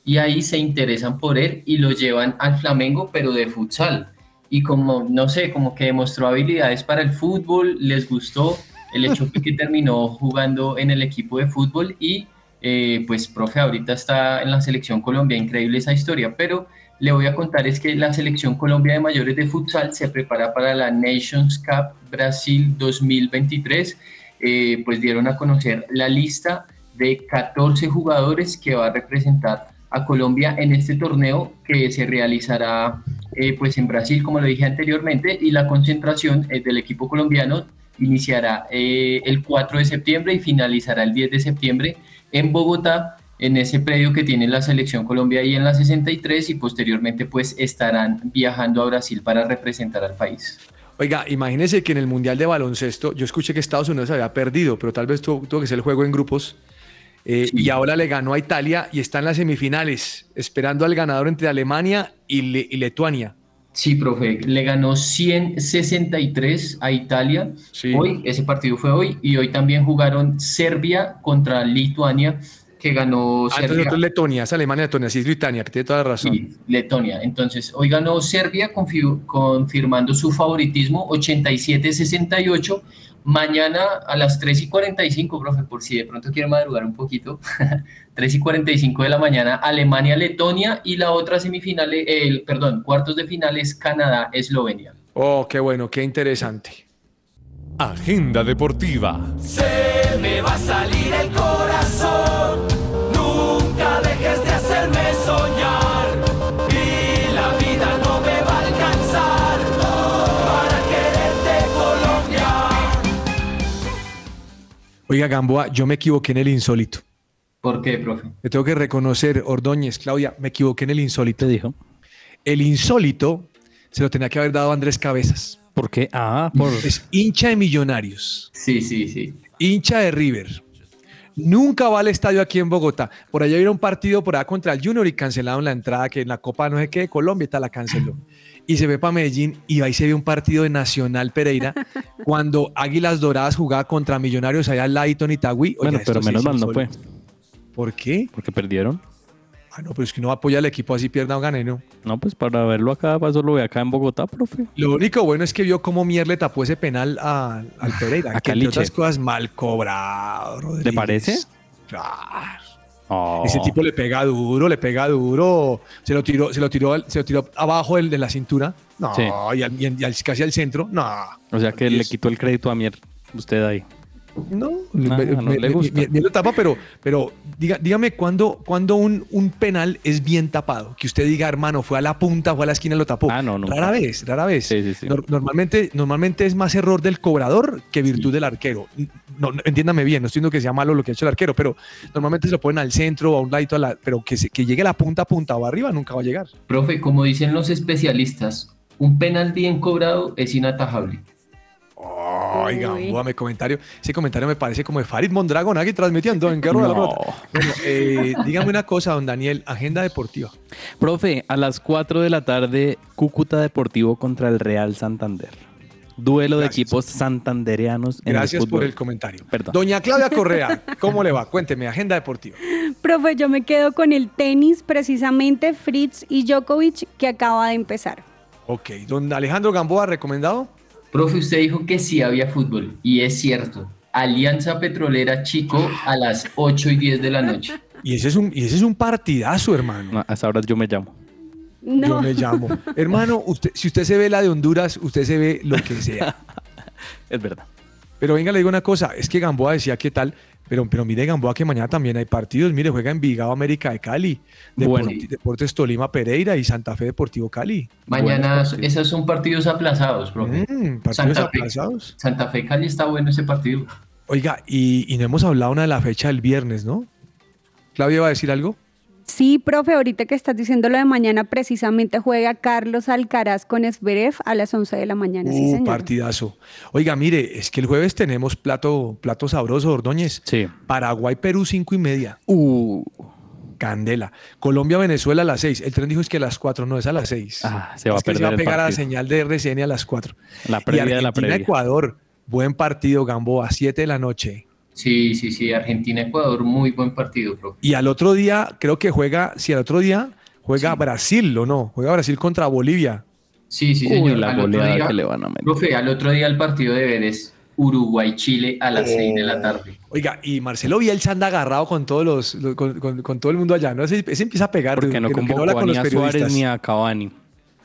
y ahí se interesan por él y lo llevan al Flamengo, pero de futsal. Y como, no sé, como que demostró habilidades para el fútbol, les gustó. El hecho que *laughs* terminó jugando en el equipo de fútbol y eh, pues, profe, ahorita está en la selección Colombia, increíble esa historia, pero le voy a contar es que la selección Colombia de mayores de futsal se prepara para la Nations Cup Brasil 2023, Eh, pues dieron a conocer la lista de 14 jugadores que va a representar a Colombia en este torneo que se realizará eh, pues en Brasil, como lo dije anteriormente, y la concentración eh, del equipo colombiano iniciará eh, el 4 de septiembre y finalizará el 10 de septiembre en Bogotá, en ese predio que tiene la selección Colombia ahí en la 63 y posteriormente pues estarán viajando a Brasil para representar al país. Oiga, imagínese que en el Mundial de Baloncesto, yo escuché que Estados Unidos había perdido, pero tal vez tuvo, tuvo que ser el juego en grupos. Eh, Y ahora le ganó a Italia y está en las semifinales, esperando al ganador entre Alemania y, Le- y Lituania. Sí, profe, le ganó 163 a Italia. Hoy, ese partido fue hoy, y hoy también jugaron Serbia contra Lituania, que ganó Ah, entonces Serbia. otro es Letonia, es Alemania, Letonia, sí es Lituania, que tiene toda la razón. Sí, Letonia. Entonces, hoy ganó Serbia confi- confirmando su favoritismo 87-68. Mañana a las 3 y 45, profe, por si de pronto quiere madrugar un poquito, *laughs* 3 y 45 de la mañana, Alemania-Letonia y la otra semifinal, el, perdón, cuartos de final es Canadá-Eslovenia. Oh, qué bueno, qué interesante. Agenda deportiva. Se me va a salir el corazón. Oiga, Gamboa, yo me equivoqué en el insólito. ¿Por qué, profe? Me tengo que reconocer, Ordóñez, Claudia, me equivoqué en el insólito. dijo? El insólito se lo tenía que haber dado a Andrés Cabezas. ¿Por qué? Ah, por... Es hincha de Millonarios, Sí, sí, sí. hincha de River. Nunca va al estadio aquí en Bogotá. Por allá hubiera un partido por allá contra el Junior y cancelaron la entrada que en la Copa no sé qué de Colombia y tal la canceló. Y se ve para Medellín y ahí se ve un partido de Nacional Pereira *laughs* cuando Águilas Doradas jugaba contra Millonarios allá al ladito en Itagüí. Bueno, pero menos mal no fue. ¿Por qué? Porque perdieron. Ah, no, pero es que no apoya al equipo así pierda o gane, ¿no? No, pues para verlo acá, para eso lo ve acá en Bogotá, profe. Lo único bueno es que vio cómo Mier le tapó ese penal a- al Pereira. A que entre otras cosas mal cobrado, Rodríguez. ¿Le parece? Claro. Oh. Ese tipo le pega duro, le pega duro. Se lo tiró, se lo tiró, se lo tiró abajo de la cintura. No, Sí. y, al- y al- y al- casi al centro. No. O sea que le quitó el crédito a Mier. Usted ahí. No, No, me- no me- le gusta. me- lo tapa, pero, pero diga, dígame cuándo, cuándo un, un penal es bien tapado. Que usted diga, hermano, fue a la punta, fue a la esquina y lo tapó. Ah, no, nunca. Rara vez, rara vez. Sí, sí, sí. Nor- normalmente, normalmente es más error del cobrador que virtud del arquero. No, no, entiéndame bien, no estoy diciendo que sea malo lo que ha hecho el arquero, pero normalmente se lo ponen al centro o a un ladito, a la- pero que, se- que llegue a la punta, a punta o arriba nunca va a llegar. Profe, como dicen los especialistas, un penal bien cobrado es inatajable. Oiga, dame comentario. Ese comentario me parece como de Farid Mondragón aquí transmitiendo en de la No. Pelota. Bueno, eh, dígame una cosa, don Daniel, agenda deportiva. Profe, a las 4 de la tarde, Cúcuta Deportivo contra el Real Santander. Duelo de equipos santandereanos en Gracias el fútbol. por el comentario. Perdón. Doña Claudia Correa, *laughs* ¿cómo le va? Cuénteme, agenda deportiva. Profe, yo me quedo con el tenis, precisamente Fritz y Djokovic, que acaba de empezar. Ok, don Alejandro Gamboa, ¿recomendado? Profe, usted dijo que sí había fútbol, y es cierto. Alianza Petrolera Chico a las 8 y 10 de la noche. Y ese es un, y ese es un partidazo, hermano. No, a esa hora yo me llamo. No. Yo me llamo. *laughs* Hermano, usted, si usted se ve la de Honduras, usted se ve lo que sea. *laughs* Es verdad. Pero venga, le digo una cosa, es que Gamboa decía qué tal, pero, pero mire Gamboa que mañana también hay partidos, mire, juega Envigado América de Cali, Bueno. Deporti- Deportes Tolima Pereira y Santa Fe Deportivo Cali. Mañana, esos son partidos aplazados, profe. Mm, partidos Santa Fe. Santa Fe Cali está bueno ese partido. Oiga, y, y no hemos hablado una de la fecha del viernes, ¿no? Claudia va a decir algo. Sí, profe, ahorita que estás diciendo lo de mañana, precisamente juega Carlos Alcaraz con Esberev a las 11 de la mañana. sí, Uh, señor. partidazo. Oiga, mire, es que el jueves tenemos plato, plato sabroso, Ordóñez. Sí. Paraguay, Perú, cinco y media. Uh, Candela. Colombia, Venezuela a las seis. El tren dijo es que a las cuatro, no es a las seis. Ah, se va Es a que perder se va a pegar a la señal de RCN a las cuatro. la Y previa de la previa. Ecuador, buen partido, Gamboa, 7 de la noche. Sí, sí, sí. Argentina-Ecuador, muy buen partido, profe. Y al otro día, creo que juega, si al otro día juega Brasil o no, juega Brasil contra Bolivia. Sí, sí, Uy, señor. la al, otro goleada día, que le van a meter. profe, al otro día el partido de es Uruguay-Chile a las 6 de la tarde. Oiga, y Marcelo Bielsa anda agarrado con todos los, los- con, con- con todo el mundo allá, ¿no? Ese, ese empieza a pegar. Porque no convocó ni a Suárez ni a Cavani.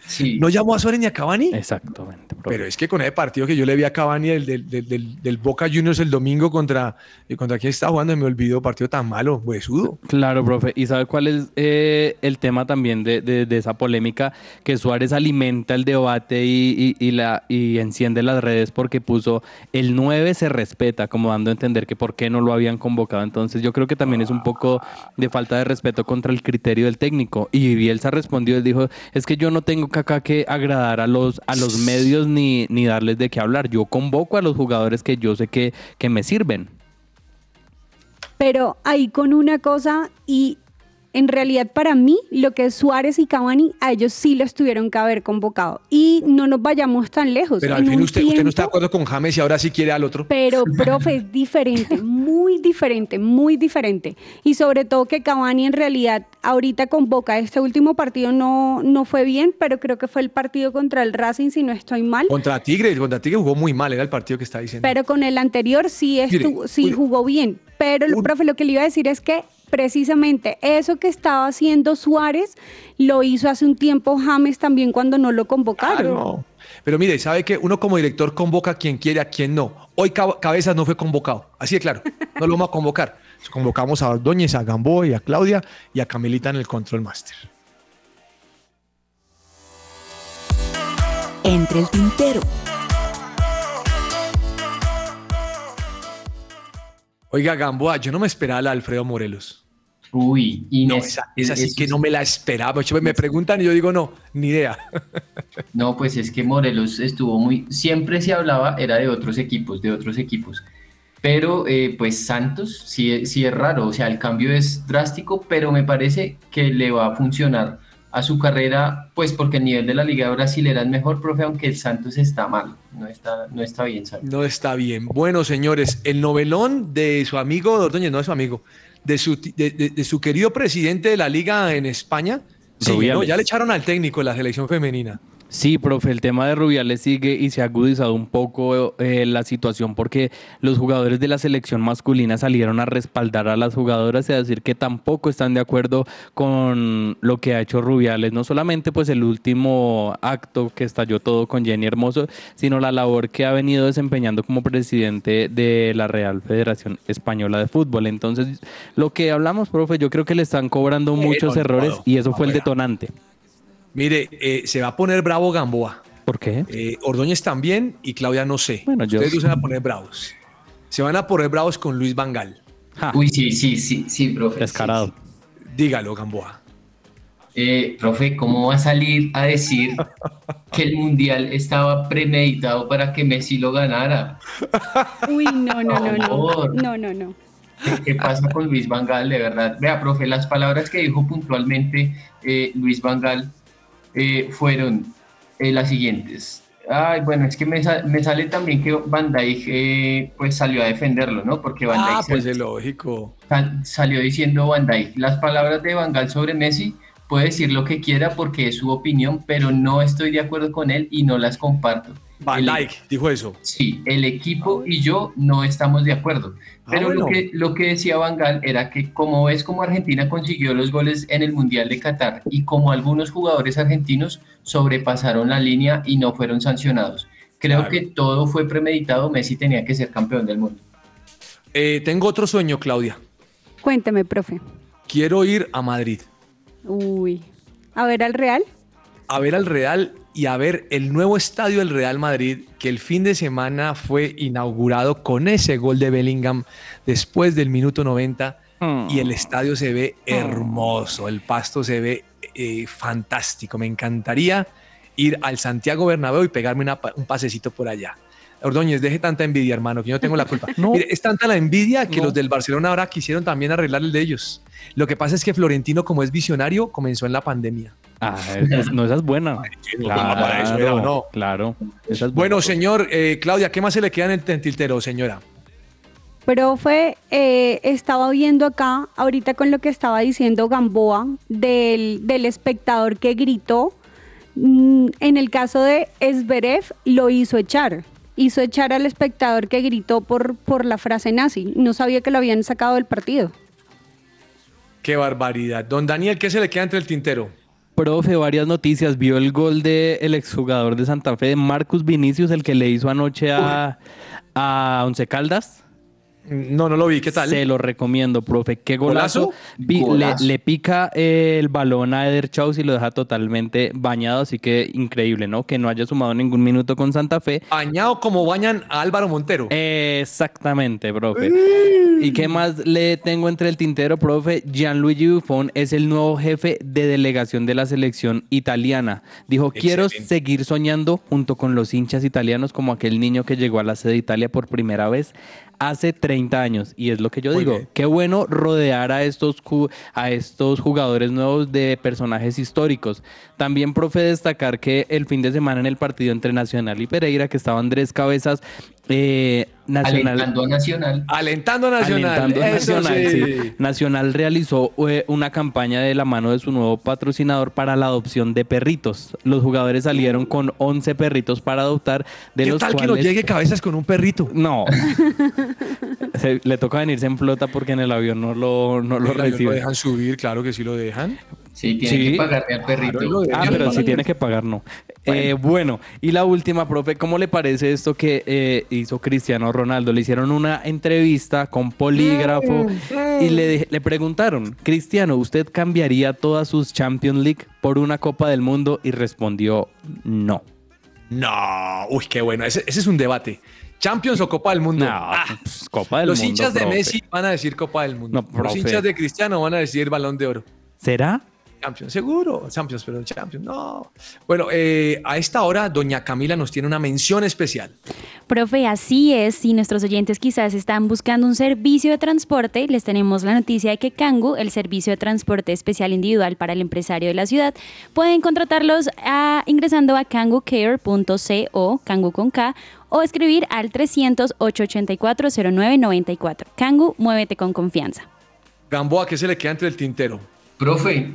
Sí. ¿No llamó a Suárez ni a Cavani? Exactamente. profe. Pero es que con ese partido que yo le vi a Cavani del, del, del- del- Boca Juniors el domingo contra, eh, contra quién estaba jugando, me olvidó, partido tan malo, huesudo. Claro, profe. ¿Y sabe cuál es eh, el tema también de, de- de esa polémica? Que Suárez alimenta el debate y, y- y la, y enciende las redes porque puso el 9 se respeta, como dando a entender que por qué no lo habían convocado. Entonces yo creo que también es un poco de falta de respeto contra el criterio del técnico. Y Bielsa respondió, él dijo, es que yo no tengo acá que agradar a los, a los medios ni, ni darles de qué hablar. Yo convoco a los jugadores que yo sé que, que me sirven. Pero ahí con una cosa y en realidad para mí lo que es Suárez y Cavani, a ellos sí los tuvieron que haber convocado. Y no nos vayamos tan lejos. Pero En al fin usted, usted no está de acuerdo con James y ahora sí quiere al otro. Pero, profe, es diferente, *laughs* muy diferente, muy diferente. Y sobre todo que Cavani en realidad ahorita convoca. Este último partido no, no fue bien, pero creo que fue el partido contra el Racing, si no estoy mal. Contra Tigre, contra Tigre jugó muy mal, era el partido que está diciendo. Pero con el anterior sí, Mire, estuvo, sí jugó bien. Pero, el profe, lo que le iba a decir es que precisamente eso que estaba haciendo Suárez lo hizo hace un tiempo James también cuando no lo convocaron. Claro. Pero mire, ¿sabe que uno como director convoca a quien quiere, a quien no? Hoy Cab- Cabezas no fue convocado, así de claro, no lo vamos a convocar. Convocamos a Ordóñez, a Gamboa y a Claudia y a Camilita en el Control Master. Entre el tintero. Oiga, Gamboa, yo no me esperaba la Alfredo Morelos. Uy, y No, esa, esa sí que no me la esperaba. Me preguntan y yo digo, no, ni idea. *laughs* No, pues es que Morelos estuvo muy, siempre se hablaba, era de otros equipos, de otros equipos. Pero eh, pues Santos sí, sí es raro, o sea, el cambio es drástico, pero me parece que le va a funcionar a su carrera, pues porque el nivel de la Liga Brasilera es mejor, profe, aunque el Santos está mal, no está, no está bien Santos. No está bien. Bueno, señores, el novelón de su amigo Ordóñez, no de su amigo, de su, de, de- de su querido presidente de la liga en España. Rubiales. ya le echaron al técnico de la selección femenina. Sí, profe, el tema de Rubiales sigue y se ha agudizado un poco eh, la situación porque los jugadores de la selección masculina salieron a respaldar a las jugadoras y a decir que tampoco están de acuerdo con lo que ha hecho Rubiales, no solamente pues el último acto que estalló todo con Jenny Hermoso, sino la labor que ha venido desempeñando como presidente de la Real Federación Española de Fútbol. Entonces, lo que hablamos, profe, yo creo que le están cobrando muchos no, errores y eso fue el detonante. Mire, eh, se va a poner bravo Gamboa. ¿Por qué? Eh, Ordóñez también y Claudia no sé. Bueno, yo- Ustedes dos se van a poner bravos. Se van a poner bravos con Luis Vangal. Uy, sí, sí, sí, sí, profe. Descarado. sí, Dígalo, Gamboa. Eh, profe, ¿cómo va a salir a decir *laughs* que el Mundial estaba premeditado para que Messi lo ganara? Uy, no, no, no, no. favor. No, no, no. ¿Qué, qué pasa con Luis Vangal, de verdad? Vea, profe, las palabras que dijo puntualmente eh, Luis Vangal eh, fueron eh, las siguientes. Ay, bueno, es que me, sa- me sale también que Van Dijk eh, pues salió a defenderlo, ¿no? Porque Van Ah, Dijk pues sal- es lógico. sal- salió diciendo Van Dijk. Las palabras de Van Gaal sobre Messi puede decir lo que quiera porque es su opinión, pero no estoy de acuerdo con él y no las comparto. Van El- Dijk dijo eso. Sí, el equipo y yo no estamos de acuerdo. Ah, Pero lo, que, lo que decía Van Gaal era que como ves como Argentina consiguió los goles en el Mundial de Qatar y como algunos jugadores argentinos sobrepasaron la línea y no fueron sancionados. Creo Claro. que todo fue premeditado, Messi tenía que ser campeón del mundo. Eh, tengo otro sueño, Claudia. Cuénteme, profe. Quiero ir a Madrid Uy. A ver al Real. A ver al Real y a ver el nuevo estadio del Real Madrid que el fin de semana fue inaugurado con ese gol de Bellingham después del minuto 90 y el estadio se ve hermoso, el pasto se ve eh, fantástico. Me encantaría ir al Santiago Bernabéu y pegarme una un pasecito por allá. Ordóñez, deje tanta envidia, hermano, que yo no tengo la culpa. *laughs* No. Mire, es tanta la envidia que No. los del Barcelona ahora quisieron también arreglar el de ellos. Lo que pasa es que Florentino, como es visionario, comenzó en la pandemia. Ah, es- no, esa es buena. Claro, para eso era, claro. Esa es Bueno, buena. señor, eh, Claudia, ¿qué más se le queda en el tentiltero, señora? Profe, eh, estaba viendo acá, ahorita con lo que estaba diciendo Gamboa, del, del espectador que gritó. Mm, En el caso de Esberev, lo hizo echar. Hizo echar al espectador que gritó por, por la frase nazi. No sabía que lo habían sacado del partido. Qué barbaridad. Don Daniel, ¿qué se le queda entre el tintero? Profe, varias noticias. ¿Vio el gol del exjugador de Santa Fe, Marcus Vinicius, el que le hizo anoche a, a Once Caldas? No, no lo vi. ¿Qué tal? Se lo recomiendo, profe. Qué golazo. ¿Golazo? Vi- Golazo. Le, le pica eh, el balón a Eder Chaus y lo deja totalmente bañado, así que increíble, ¿no? Que no haya sumado ningún minuto con Santa Fe. Bañado como bañan a Álvaro Montero. Exactamente, profe. ¿Y qué más le tengo entre el tintero, profe? Gianluigi Buffon es el nuevo jefe de delegación de la selección italiana. Dijo, quiero Excelente. seguir soñando junto con los hinchas italianos como aquel niño que llegó a la sede de Italia por primera vez hace 30 años. Y es lo que yo Muy digo. bien. Qué bueno rodear a estos, a estos jugadores nuevos de personajes históricos. También, profe, destacar que el fin de semana en el partido entre Nacional y Pereira, que estaba Andrés Cabezas, eh, Nacional... Alentando a Nacional. Alentando a Nacional. Alentando a Eso Nacional, sí. sí. Nacional realizó eh, una campaña de la mano de su nuevo patrocinador para la adopción de perritos. Los jugadores salieron con 11 perritos para adoptar, de ¿Qué los tal que nos llegue cabezas con un perrito? No. *laughs* Se- le toca venirse en flota porque en el avión no lo, no lo ¿Lo, recibe. dejan subir? Claro que sí lo dejan. Sí, tiene Sí. que pagarle al perrito. Claro, Ah, pero pagan. tiene que pagar, no. Eh, bueno, y la última, profe, ¿cómo le parece esto que eh, hizo Cristiano Ronaldo? Le hicieron una entrevista con polígrafo y le, le preguntaron, Cristiano, ¿usted cambiaría todas sus Champions League por una Copa del Mundo? Y respondió, no. No, uy, qué bueno. Ese, ese es un debate. ¿Champions o Copa del Mundo? No, Ah, pues, Copa del los Mundo. hinchas de profe. Messi van a decir Copa del Mundo. No, los hinchas de Cristiano van a decir Balón de Oro. ¿Será? Champions, seguro. Champions, pero Champions, no. Bueno, eh, a esta hora, doña Camila nos tiene una mención especial. Profe, así es. Si nuestros oyentes quizás están buscando un servicio de transporte, les tenemos la noticia de que Kangu, el servicio de transporte especial individual para el empresario de la ciudad, pueden contratarlos a- ingresando a kangucare.co, Kangu con K, o escribir al 300-884-0994. Kangu, muévete con confianza. Gamboa, ¿qué se le queda entre el tintero? Profe,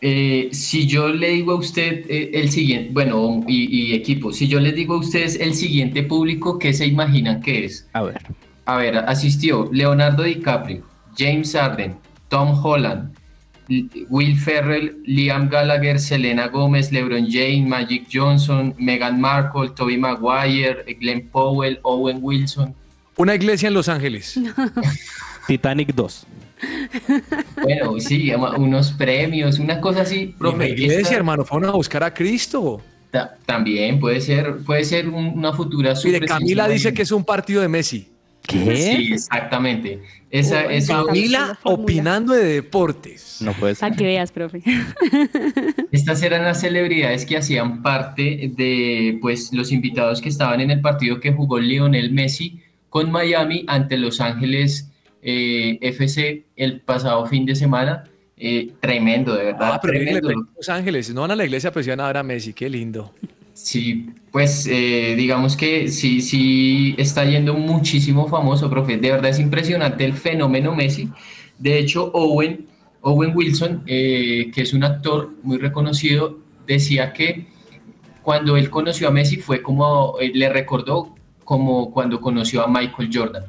eh, si yo le digo a usted eh, el siguiente, bueno, y, y equipo, si yo les digo a ustedes el siguiente público, ¿qué se imaginan que es? A ver. A ver, asistió Leonardo DiCaprio, James Arden, Tom Holland, Will Ferrell, Liam Gallagher, Selena Gómez, LeBron James, Magic Johnson, Meghan Markle, Tobey Maguire, Glenn Powell, Owen Wilson. Una iglesia en Los Ángeles. *laughs* Titanic 2. Bueno, sí, unos premios, una cosa así. Profe, iglesia, esta- hermano, fueron a buscar a Cristo. ta- también puede ser, puede ser un- una futura Mire, Camila dice que es un partido de Messi. Sí, exactamente. Esa, eso, Camila opinando de deportes. No puede Para que veas, profe. *laughs* Estas eran las celebridades que hacían parte de pues, los invitados que estaban en el partido que jugó Lionel Messi con Miami ante Los Ángeles eh, FC el pasado fin de semana. Eh, tremendo, de verdad. Ah, pero tremendo. Los Ángeles, no van a la iglesia, pero sí van a ver a Messi, qué lindo. Sí, pues eh, digamos que sí, sí está yendo muchísimo famoso, profe. De verdad es impresionante el fenómeno Messi. De hecho, Owen, Owen Wilson, eh, que es un actor muy reconocido, decía que cuando él conoció a Messi fue como, le recordó como cuando conoció a Michael Jordan.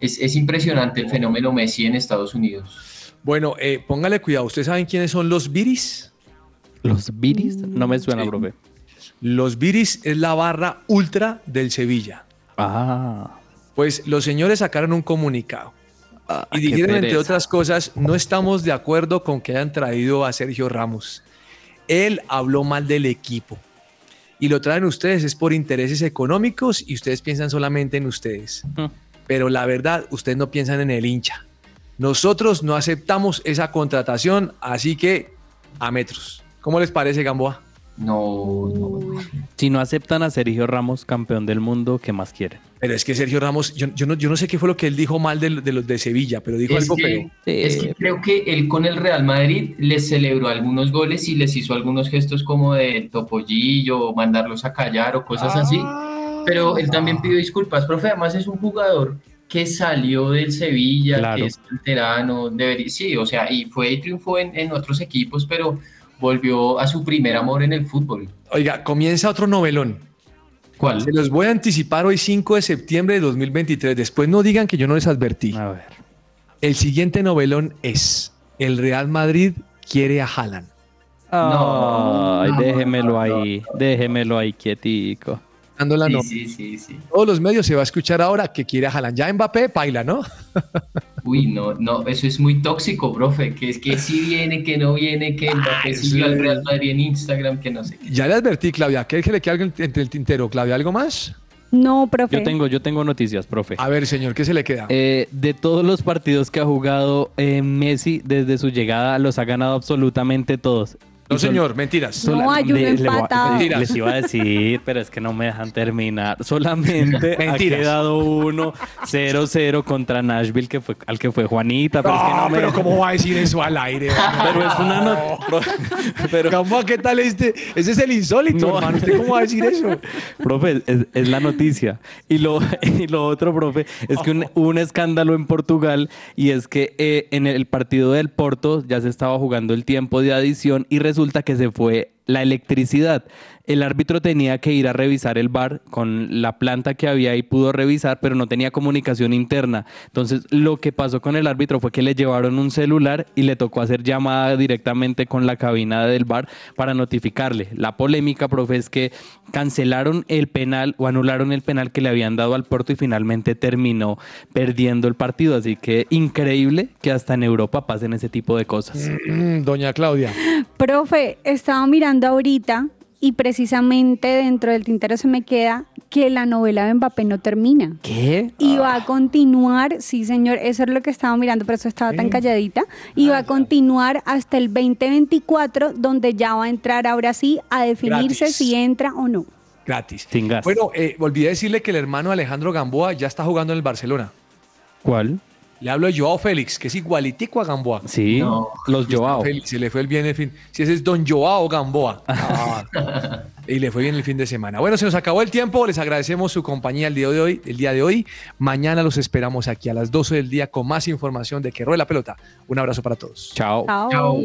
Es, es impresionante el fenómeno Messi en Estados Unidos. Bueno, eh, póngale cuidado. ¿Ustedes saben quiénes son los Viris? ¿Los Viris? No me suena, profe. Los Viris es la barra ultra del Sevilla. Ah. Pues los señores sacaron un comunicado. y qué dijeron, entre otras cosas, no estamos de acuerdo con que hayan traído a Sergio Ramos. Él habló mal del equipo. Y lo traen ustedes es por intereses económicos y ustedes piensan solamente en ustedes. Pero la verdad, ustedes no piensan en el hincha. Nosotros no aceptamos esa contratación, así que a metros. ¿Cómo les parece, Gamboa? No, Si no aceptan a Sergio Ramos, campeón del mundo, ¿qué más quieren? Pero es que Sergio Ramos, yo, yo no, yo no sé qué fue lo que él dijo mal de, de los de Sevilla, pero dijo Es algo que, feo. es que creo que él con el Real Madrid les celebró algunos goles y les hizo algunos gestos como de topollillo, o mandarlos a callar o cosas así. Pero él también pidió disculpas, profe. Además, es un jugador que salió del Sevilla, Claro. que es veterano, debería, sí, o sea, y fue y triunfó en, en otros equipos, pero volvió a su primer amor en el fútbol. Oiga, comienza otro novelón. ¿Cuál? Se los voy a anticipar hoy 5 de septiembre de 2023. Después no digan que yo no les advertí. A ver. El siguiente novelón es El Real Madrid quiere a Haaland. Ay, no, déjemelo no, ahí, déjemelo ahí quietico. La Sí, no- sí, sí, sí. Todos los medios se va a escuchar ahora que quiere a Haaland. Ya Mbappé, paila, ¿no? *laughs* Uy, no, no, eso es muy tóxico, profe, que es que sí viene, que no viene, que *laughs* Mbappé siguió al Real Madrid en Instagram, que no sé qué. Ya le advertí, Claudia. ¿Qué que le queda algo entre el tintero? Claudia, ¿algo más? No, profe. Yo tengo, yo tengo noticias, profe. A ver, señor, ¿qué se le queda? Eh, de todos los partidos que ha jugado eh, Messi desde su llegada, los ha ganado absolutamente todos. No, señor, mentiras. No, hay le- a- empatado. Mentiras. Les iba a decir, pero es que no me dejan terminar. Solamente ha Mentiras. quedado uno 0-0 contra Nashville, que fue, al que fue Juanita. Pero es que No, no me pero dejan- ¿cómo va a decir eso al aire? *laughs* Pero es una nota. Pero, Gamboa, ¿qué tal este? Ese es el insólito, No. hermano. ¿Usted cómo va a decir eso? profe, es, es la noticia. Y lo, *laughs* y lo otro, profe, es que un- hubo un escándalo en Portugal y es que eh, en el partido del Porto ya se estaba jugando el tiempo de adición y resulta que se fue la electricidad. El árbitro tenía que ir a revisar el bar con la planta que había y pudo revisar, pero no tenía comunicación interna. Entonces, lo que pasó con el árbitro fue que le llevaron un celular y le tocó hacer llamada directamente con la cabina del bar para notificarle. La polémica, profe, es que cancelaron el penal o anularon el penal que le habían dado al Porto y finalmente terminó perdiendo el partido. Así que increíble que hasta en Europa pasen ese tipo de cosas. Mm, Doña Claudia. Profe, estaba mirando ahorita y precisamente dentro del tintero se me queda que la novela de Mbappé no termina. ¿Qué? Y va a continuar, sí señor, eso es lo que estaba mirando, pero eso estaba tan calladita. Y va a continuar hasta el 2024, donde ya va a entrar ahora sí a definirse Gratis. si entra o no. Gratis. Sin gas. Bueno, eh, olvidé decirle que el hermano Alejandro Gamboa ya está jugando en el Barcelona. ¿Cuál? Le hablo de Joao Félix, que es igualitico a Gamboa. Sí, No. los Joao. Félix, se le fue el bien el fin. Si ese es Don Joao Gamboa. Ah, *laughs* y le fue bien el fin de semana. Bueno, se nos acabó el tiempo. Les agradecemos su compañía el día de hoy. El día de hoy. Mañana los esperamos aquí a las 12 del día con más información de que rueda la pelota. Un abrazo para todos. Chao. Chao.